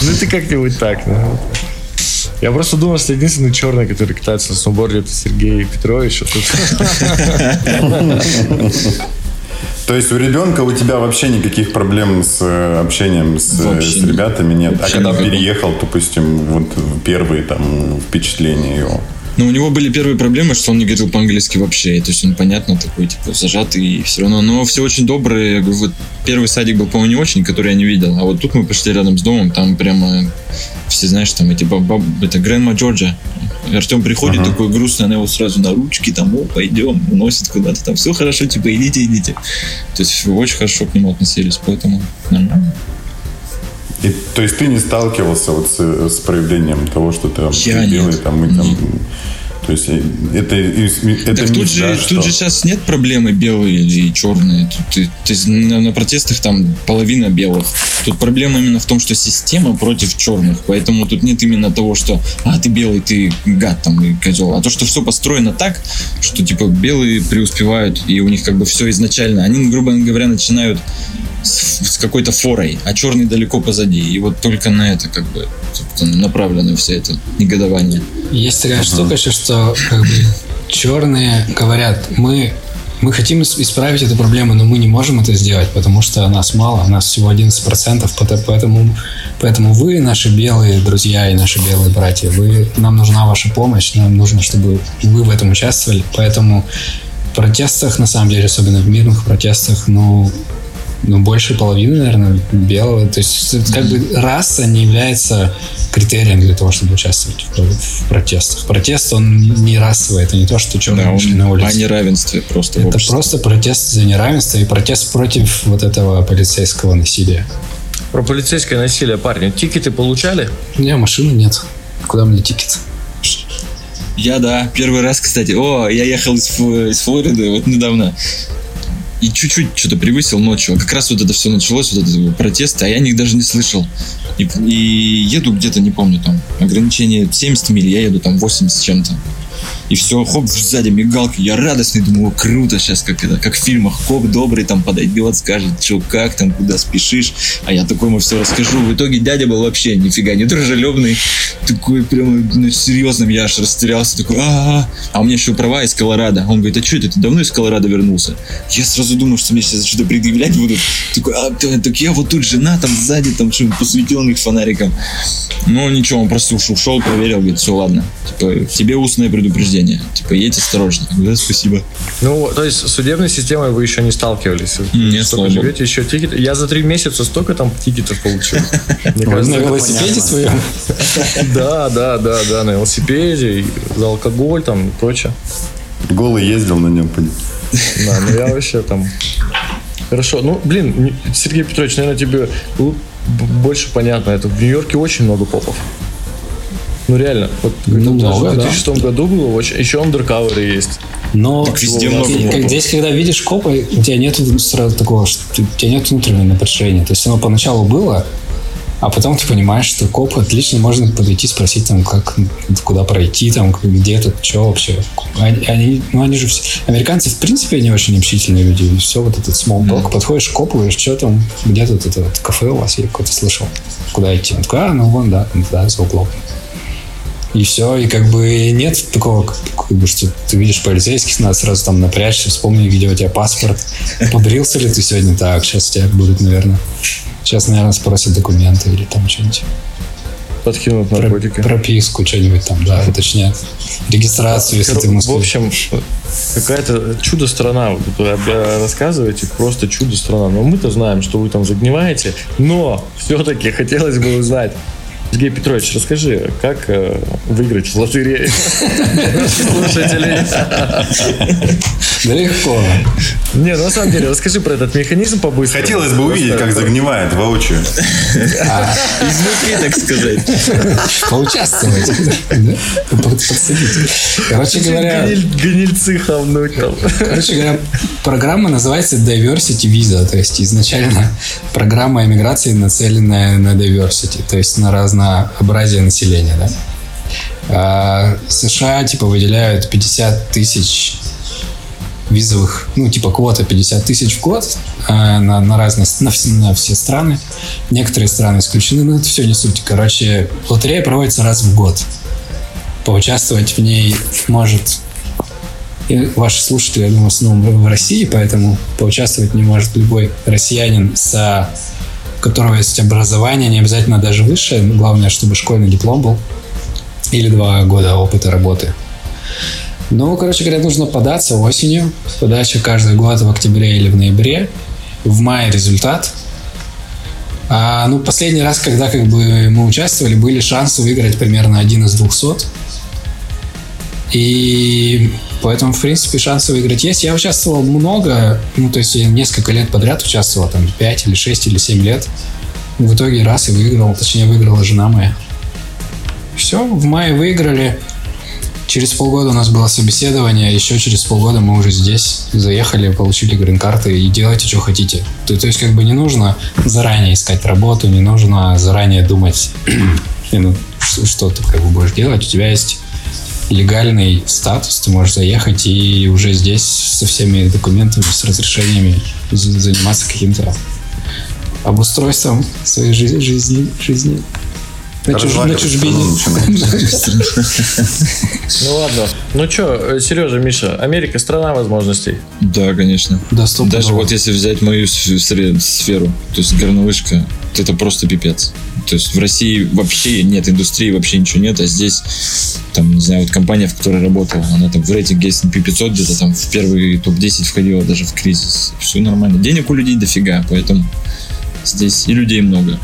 Ну ты как-нибудь так. Я просто думал, что единственный черный, который катается на сноуборде, это Сергей Петрович. а тут- <laughs> То есть у ребенка у тебя вообще никаких проблем с э, общением с, э, Вообще с ребятами нет. Вообще а когда никакого. переехал, допустим, вот первые там впечатления его. Но у него были первые проблемы, что он не говорил по-английски вообще. То есть он, понятно, такой, типа, зажатый и все равно. Но все очень добрые. Я говорю, вот первый садик был, по-моему, не очень, который я не видел. А вот тут мы пошли рядом с домом, там прямо все, знаешь, там эти баб- это Грэнма Джорджа. Артем приходит Ага. такой грустный, она его сразу на ручки, там, о, пойдем, уносит куда-то, там, все хорошо, типа, идите, идите. То есть очень хорошо к нему относились, поэтому нормально. И, то есть ты не сталкивался вот с, с проявлением того, что ты там Я белый, нет. там, и там. То есть это, это Так тут же, да, тут что- же сейчас нет проблемы белые или черные. Тут, ты- ты на, на протестах там половина белых. Тут проблема именно в том, что система против черных. Поэтому тут нет именно того, что а, ты белый, ты гад там и козел. А то, что все построено так, что типа белые преуспевают, и у них как бы все изначально. Они, грубо говоря, начинают с, с какой-то форой, а черный далеко позади. И вот только на это как бы собственно, направлено все это негодование. Есть такая штука еще, что как бы, черные говорят, мы, мы хотим ис- исправить эту проблему, но мы не можем это сделать, потому что нас мало, нас всего 11%, пото- поэтому, поэтому вы, наши белые друзья и наши белые братья, вы, нам нужна ваша помощь, нам нужно, чтобы вы в этом участвовали, поэтому в протестах, на самом деле, особенно в мирных протестах, ну, ну, больше половины, наверное, белого. То есть, как бы раса не является критерием для того, чтобы участвовать в, в протестах. Протест, он не расовый, это не то, что черные Да, вышли на улицу. о неравенстве просто Это просто протест за неравенство и протест против вот этого полицейского насилия. Про полицейское насилие, парни. Тикеты получали? У меня машины нет. Куда мне тикет? Я, да, первый раз, кстати. О, я ехал из, из Флориды вот недавно. И чуть-чуть что-то превысил ночью. Как раз вот это все началось, вот этот протест, а я них даже не слышал. И, и еду где-то, не помню, там, ограничение 70 миль, я еду там 80 с чем-то. И все, хоп, сзади мигалки, я радостный, думаю, круто сейчас, как это, как в фильмах, коп добрый там подойдет, скажет, что как там, куда спешишь, а я такой ему все расскажу. В итоге дядя был вообще нифига не дружелюбный, такой прямо ну, серьезным, я аж растерялся, такой, а а у меня еще права из Колорадо. Он говорит, а что это, ты давно из Колорадо вернулся? Я сразу думал, что мне сейчас что-то предъявлять будут. Такой, а, так я вот тут жена, там сзади, там что посветил них фонариком. Ну, ничего, он просто уш- ушел, проверил, говорит, все, ладно. Типа, тебе устное предупреждение. Типа, едь осторожно. Да, спасибо. Ну, то есть с судебной системой вы еще не сталкивались? Нет, столько слава живете, еще тикеты. Я за три месяца столько там тикетов получил. <laughs> На велосипеде понятно. своем? <laughs> Да, да, да, да, на велосипеде, за алкоголь там и прочее. Голый ездил на нем. поди. Да, ну я вообще там... Хорошо, ну, блин, Сергей Петрович, наверное, тебе больше понятно это. В Нью-Йорке очень много попов. Ну, реально. Вот Ну, даже много, в да. 2006 году было очень... Еще андеркаверы есть. Но Так везде ты- много как здесь, когда видишь копа, у тебя нет сразу такого, что у тебя нет внутреннего напряжения. То есть оно поначалу было, а потом ты понимаешь, что коп отлично можно подойти, спросить там, как, куда пройти, там, где тут, что вообще. Они, они- ну, они же все... Американцы, в принципе, не очень общительные люди. И все, вот этот small talk. Подходишь к копу, говоришь, что там, где тут это вот кафе у вас, я какое-то слышал. Куда идти? Он такой, а, ну вон, да, да, за углом. И все, и как бы нет такого, как, бы, что ты видишь полицейских, надо сразу там напрячься, вспомни, где у тебя паспорт. Побрился ли ты сегодня? Так, сейчас тебя будут, наверное. Сейчас, наверное, спросят документы или там что-нибудь. Подкинут Про- наркотики. прописку, что-нибудь там, да, уточнят. Регистрацию, если ты в общем, какая-то чудо-страна. Вот вы об- рассказываете, просто чудо-страна. Но мы-то знаем, что вы там загниваете. Но все-таки хотелось бы узнать, Сергей Петрович, расскажи, как э, выиграть в лотерею? Слушатели. Да легко. Не, ну, на самом деле, расскажи про этот механизм побыстрее. Хотелось бы увидеть, как загнивает воочию. Изнутри, так сказать. Поучаствовать. Подсадить. Короче говоря, Гнильцы хавнуть там. Короче говоря, программа называется Diversity Visa, то есть изначально программа эмиграции, нацеленная на diversity, то есть на разнообразие населения, да. А США, типа, выделяют 50 тысяч визовых, ну, типа, квота 50 тысяч в год а, на, на разные, на все, на все страны. Некоторые страны исключены, но это все не суть. Короче, лотерея проводится раз в год. Поучаствовать в ней может и ваши слушатели, я думаю, основном в России, поэтому поучаствовать не может любой россиянин, с, у которого есть образование, не обязательно даже высшее, главное, чтобы школьный диплом был или два года опыта работы. Ну, короче говоря, нужно податься осенью. Подача каждый год в октябре или в ноябре. В мае результат. А, ну, последний раз, когда как бы мы участвовали, были шансы выиграть примерно один из двухсот. И поэтому, в принципе, шансы выиграть есть. Я участвовал много, ну, то есть я несколько лет подряд участвовал, там, 5 или 6 или 7 лет. В итоге раз и выиграл, точнее, выиграла жена моя. Все, в мае выиграли. Через полгода у нас было собеседование, еще через полгода мы уже здесь заехали, получили грин-карты и делайте, что хотите. То, то есть как бы не нужно заранее искать работу, не нужно заранее думать, <clears throat> ну, что, ты как бы будешь делать. У тебя есть легальный статус, ты можешь заехать и уже здесь со всеми документами, с разрешениями заниматься каким-то обустройством своей жизни, жизни. На, чуж... на чужбине. <laughs> Ну ладно. Ну что, Сережа, Миша, Америка страна возможностей. Да, конечно. Доступно. Даже вот если взять мою сферу, то есть горнолыжка, то это просто пипец. То есть в России вообще нет индустрии, вообще ничего нет, а здесь, там, не знаю, вот компания, в которой работала, она там в рейтинге S&P 500 где-то там в первый топ-10 входила даже в кризис. Все нормально. Денег у людей дофига, поэтому здесь и людей много.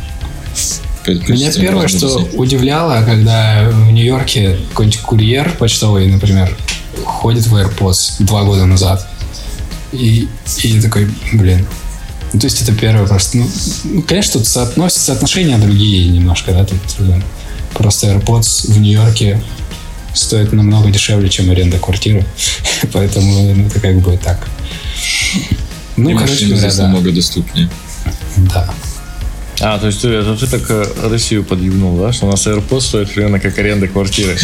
Меня первое, что удивляло, когда в Нью-Йорке какой-нибудь курьер почтовый, например, ходит в AirPods два года назад. И, и такой, блин. Ну, то есть это первое просто. Ну, ну конечно, тут соотносятся соотношения другие немножко, да, тут э, просто AirPods в Нью-Йорке стоит намного дешевле, чем аренда квартиры. <laughs> Поэтому ну, это как бы так. Ну, и короче говоря, да. намного доступнее. Да. А, то есть ты, это ты так э, Россию подъебнул, да? Что у нас AirPods стоит примерно как аренда квартиры.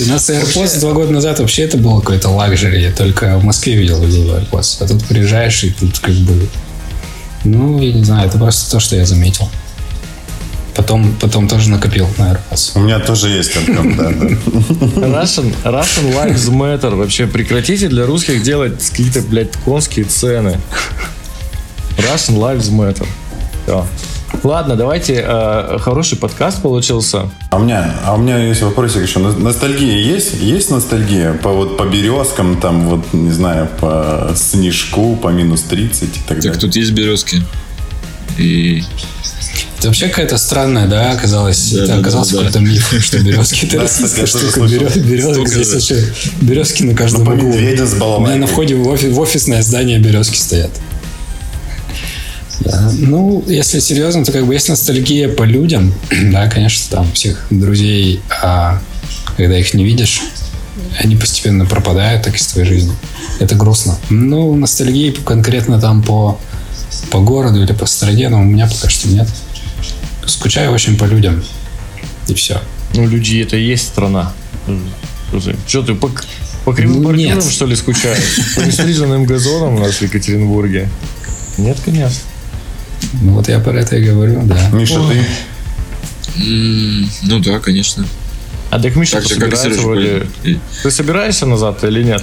У нас AirPods два года назад вообще это было какой-то лакжери. Я только в Москве видел людей в AirPods. А тут приезжаешь и тут как бы... Ну, я не знаю, это просто то, что я заметил. Потом, потом тоже накопил на AirPods. У меня тоже есть там, да. Russian, Russian Lives Matter. Вообще прекратите для русских делать какие-то, блядь, конские цены. Russian Lives Matter. Все. Ладно, давайте. Э, хороший подкаст получился. А у меня, а у меня есть вопросик еще. Ностальгия есть? Есть ностальгия по вот по березкам, там вот не знаю, по снежку, по минус 30 и так, так далее. Так тут есть березки. И это вообще какая-то странная, да, оказалось. Да, это да, оказался да, какой-то миф, что <laughs> березки это российская штука. Березки здесь вообще березки на каждом углу. У меня на входе в офисное здание березки стоят. Да. Ну, если серьезно, то как бы есть ностальгия по людям, <clears throat> да, конечно, там всех друзей, а когда их не видишь, они постепенно пропадают так из твоей жизни. Это грустно. Ну, ностальгии конкретно там по, по городу или по стране, но у меня пока что нет. Скучаю очень по людям. И все. Ну, люди это и есть страна. Что ты по, по кривым бордюрам, что ли, скучаешь? По нестриженным газонам у нас в Екатеринбурге? Нет, конечно. Ну вот я про это и говорю, да. Миша, ты? ну да, конечно. А так Миша так же, как вроде... Ты собираешься назад или нет?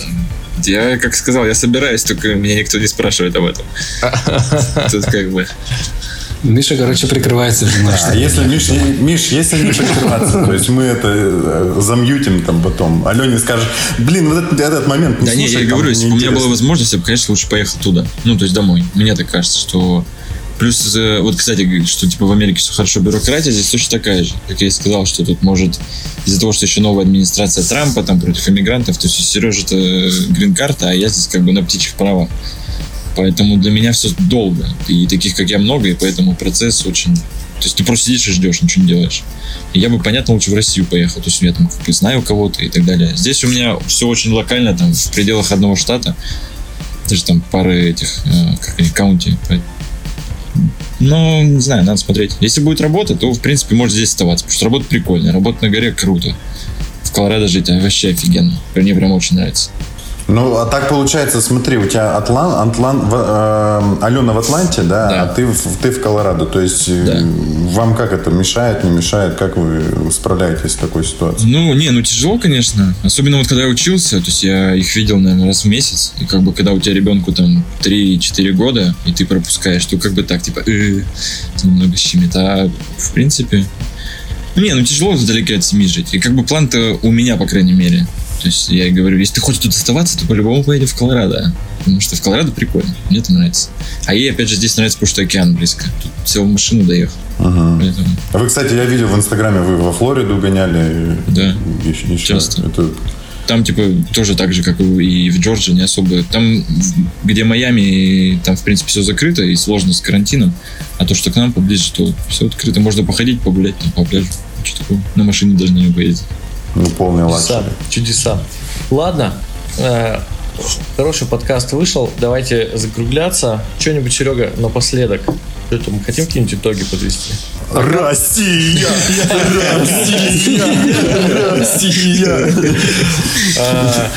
Я, как сказал, я собираюсь, только меня никто не спрашивает об этом. <laughs> Тут как бы... Миша, короче, прикрывается женой. А если Миш, Миш, если не прикрываться, то есть мы это э, замьютим там потом. Алене скажет, блин, вот этот, этот момент не Да слушай, не, я говорю, если бы у меня была возможность, я бы, конечно, лучше поехал туда. Ну, то есть домой. Мне так кажется, что Плюс, э, вот, кстати, что типа в Америке все хорошо, бюрократия здесь точно такая же. Как я и сказал, что тут может из-за того, что еще новая администрация Трампа там против иммигрантов, то есть у Сережи это грин-карта, а я здесь как бы на птичьих правах. Поэтому для меня все долго. И таких, как я, много, и поэтому процесс очень... То есть ты просто сидишь и ждешь, ничего не делаешь. И я бы, понятно, лучше в Россию поехал. То есть я там знаю кого-то и так далее. Здесь у меня все очень локально, там, в пределах одного штата. Даже там пары этих, э, как они, каунти. Ну, не знаю, надо смотреть. Если будет работа, то, в принципе, может здесь оставаться, потому что работа прикольная. Работа на горе круто. В Колорадо жить вообще офигенно. Мне прям очень нравится. Ну, а так получается, смотри, у тебя Атлан, Атлан, в, э, Алена в Атланте, да, Да. а ты, в- ты в Колорадо. То есть э, Да. вам как это мешает, не мешает? Как вы справляетесь с такой ситуацией? Ну, не, ну тяжело, конечно. Особенно вот когда я учился, то есть я их видел, наверное, раз в месяц. И как бы когда у тебя ребенку там 3-4 года, и ты пропускаешь, то как бы так, типа, э, немного щемит. А в принципе... Ну, не, ну тяжело вдалеке от семьи жить. И как бы план-то у меня, по крайней мере. То есть я говорю, если ты хочешь тут оставаться, то по-любому поедем в Колорадо. Потому что в Колорадо прикольно. Мне это нравится. А ей, опять же, здесь нравится, потому что океан близко. Тут всего в машину доехал. Поэтому, А Вы, кстати, я видел в Инстаграме, вы во Флориду гоняли. Да. Еще, еще. Часто. Это Там, типа, тоже так же, как и в Джорджии, не особо. Там, где Майами, там, в принципе, все закрыто и сложно с карантином. А то, что к нам поближе, то все открыто. Можно походить, погулять там по пляжу. Что такое? На машине даже не поездить. Ну, полный Чудеса. luxury. Чудеса. Ладно. э, Хороший подкаст вышел. Давайте закругляться. Что-нибудь, Серега, напоследок. Что там, хотим какие-нибудь итоги подвести? Россия! Россия! А,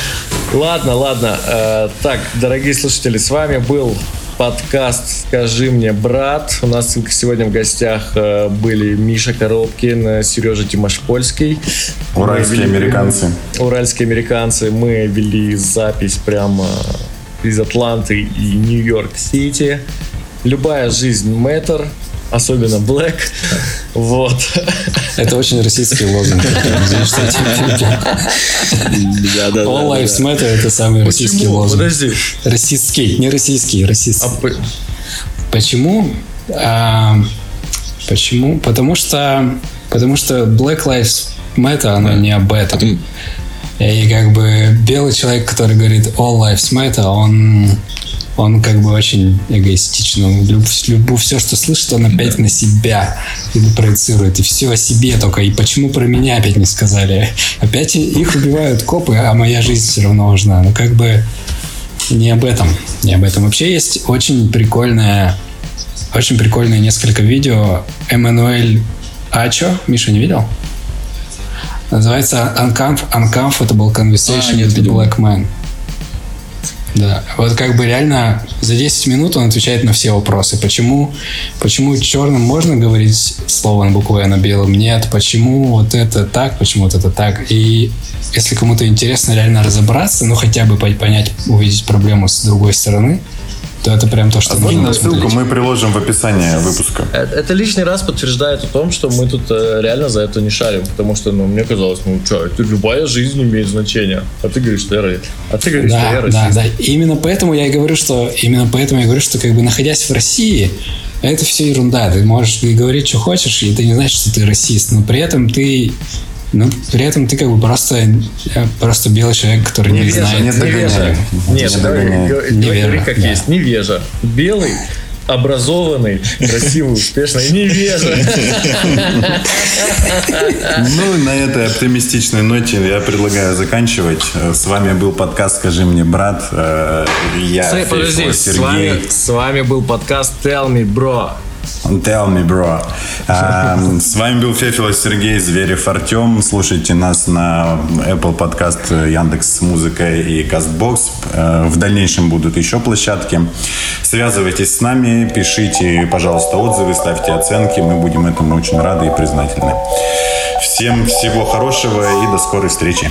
Ладно, ладно. Э, Так, дорогие слушатели, с вами был подкаст «Скажи мне, брат». У нас сегодня в гостях э, были Миша Коробкин, Сережа Тимошпольский. Уральские вели- американцы. Уральские американцы. Мы вели запись прямо из Атланты и Нью-Йорк-Сити. Любая жизнь мэтр, особенно Блэк. Вот. Это очень российский лозунг. Да, да, All lives matter – это самый российский лозунг. Подожди. Российский, не российский, А российский. по- Почему? А, почему? Потому что, потому что Black Lives Matter, оно не об этом. И как бы белый человек, который говорит All Lives Matter, он, он как бы очень эгоистичен. Он люб, люб- все, что слышит, он опять на себя проецирует. И все о себе только. И почему про меня опять не сказали? Опять их убивают копы, а моя жизнь все равно важна. Ну как бы не об этом. Не об этом. Вообще есть очень прикольное, очень прикольные несколько видео. Эммануэль Ачо. Миша не видел? Называется Uncomf- Uncomfortable Conversation А, with the. Black Man. Да, вот как бы реально за 10 минут он отвечает на все вопросы. Почему, почему черным можно говорить слово на букву «Н», а белым нет? Почему вот это так, почему вот это так? И если кому-то интересно реально разобраться, ну хотя бы по- понять, увидеть проблему с другой стороны, то это прям то, что нужно Ссылку мы приложим в описании выпуска. Э, Это лишний раз подтверждает о том, что мы тут э, реально за это не шарим, потому что, ну, мне казалось, ну, что, это любая жизнь имеет значение. А ты говоришь, что я, а ты говоришь, что я Да, расист. да, да. Именно поэтому я и говорю, что именно поэтому я говорю, что как бы находясь в России, это все ерунда. Ты можешь говорить, что хочешь, и это не значит, что ты расист. Но при этом ты ну, при этом ты как бы просто, э, просто белый человек, который не, Невежа, знает. не невежа. догоняет. Нет, Не догоняет. говори- как да. есть. Невежа. Белый, образованный, красивый, успешный. Невежа. Ну на этой оптимистичной ноте я предлагаю заканчивать. С вами был подкаст «Скажи мне, брат». Э, Я Стой, с вами, Сергей. с вами был подкаст Tell Me Bro. Tell me, bro. А, С вами был Фефилов Сергей, Зверев Артем. Слушайте нас на Apple Podcast, Яндекс Музыка и Castbox. Э, В дальнейшем будут еще площадки. Связывайтесь с нами, пишите, пожалуйста, отзывы, ставьте оценки. Мы будем этому очень рады и признательны. Всем всего хорошего и до скорой встречи.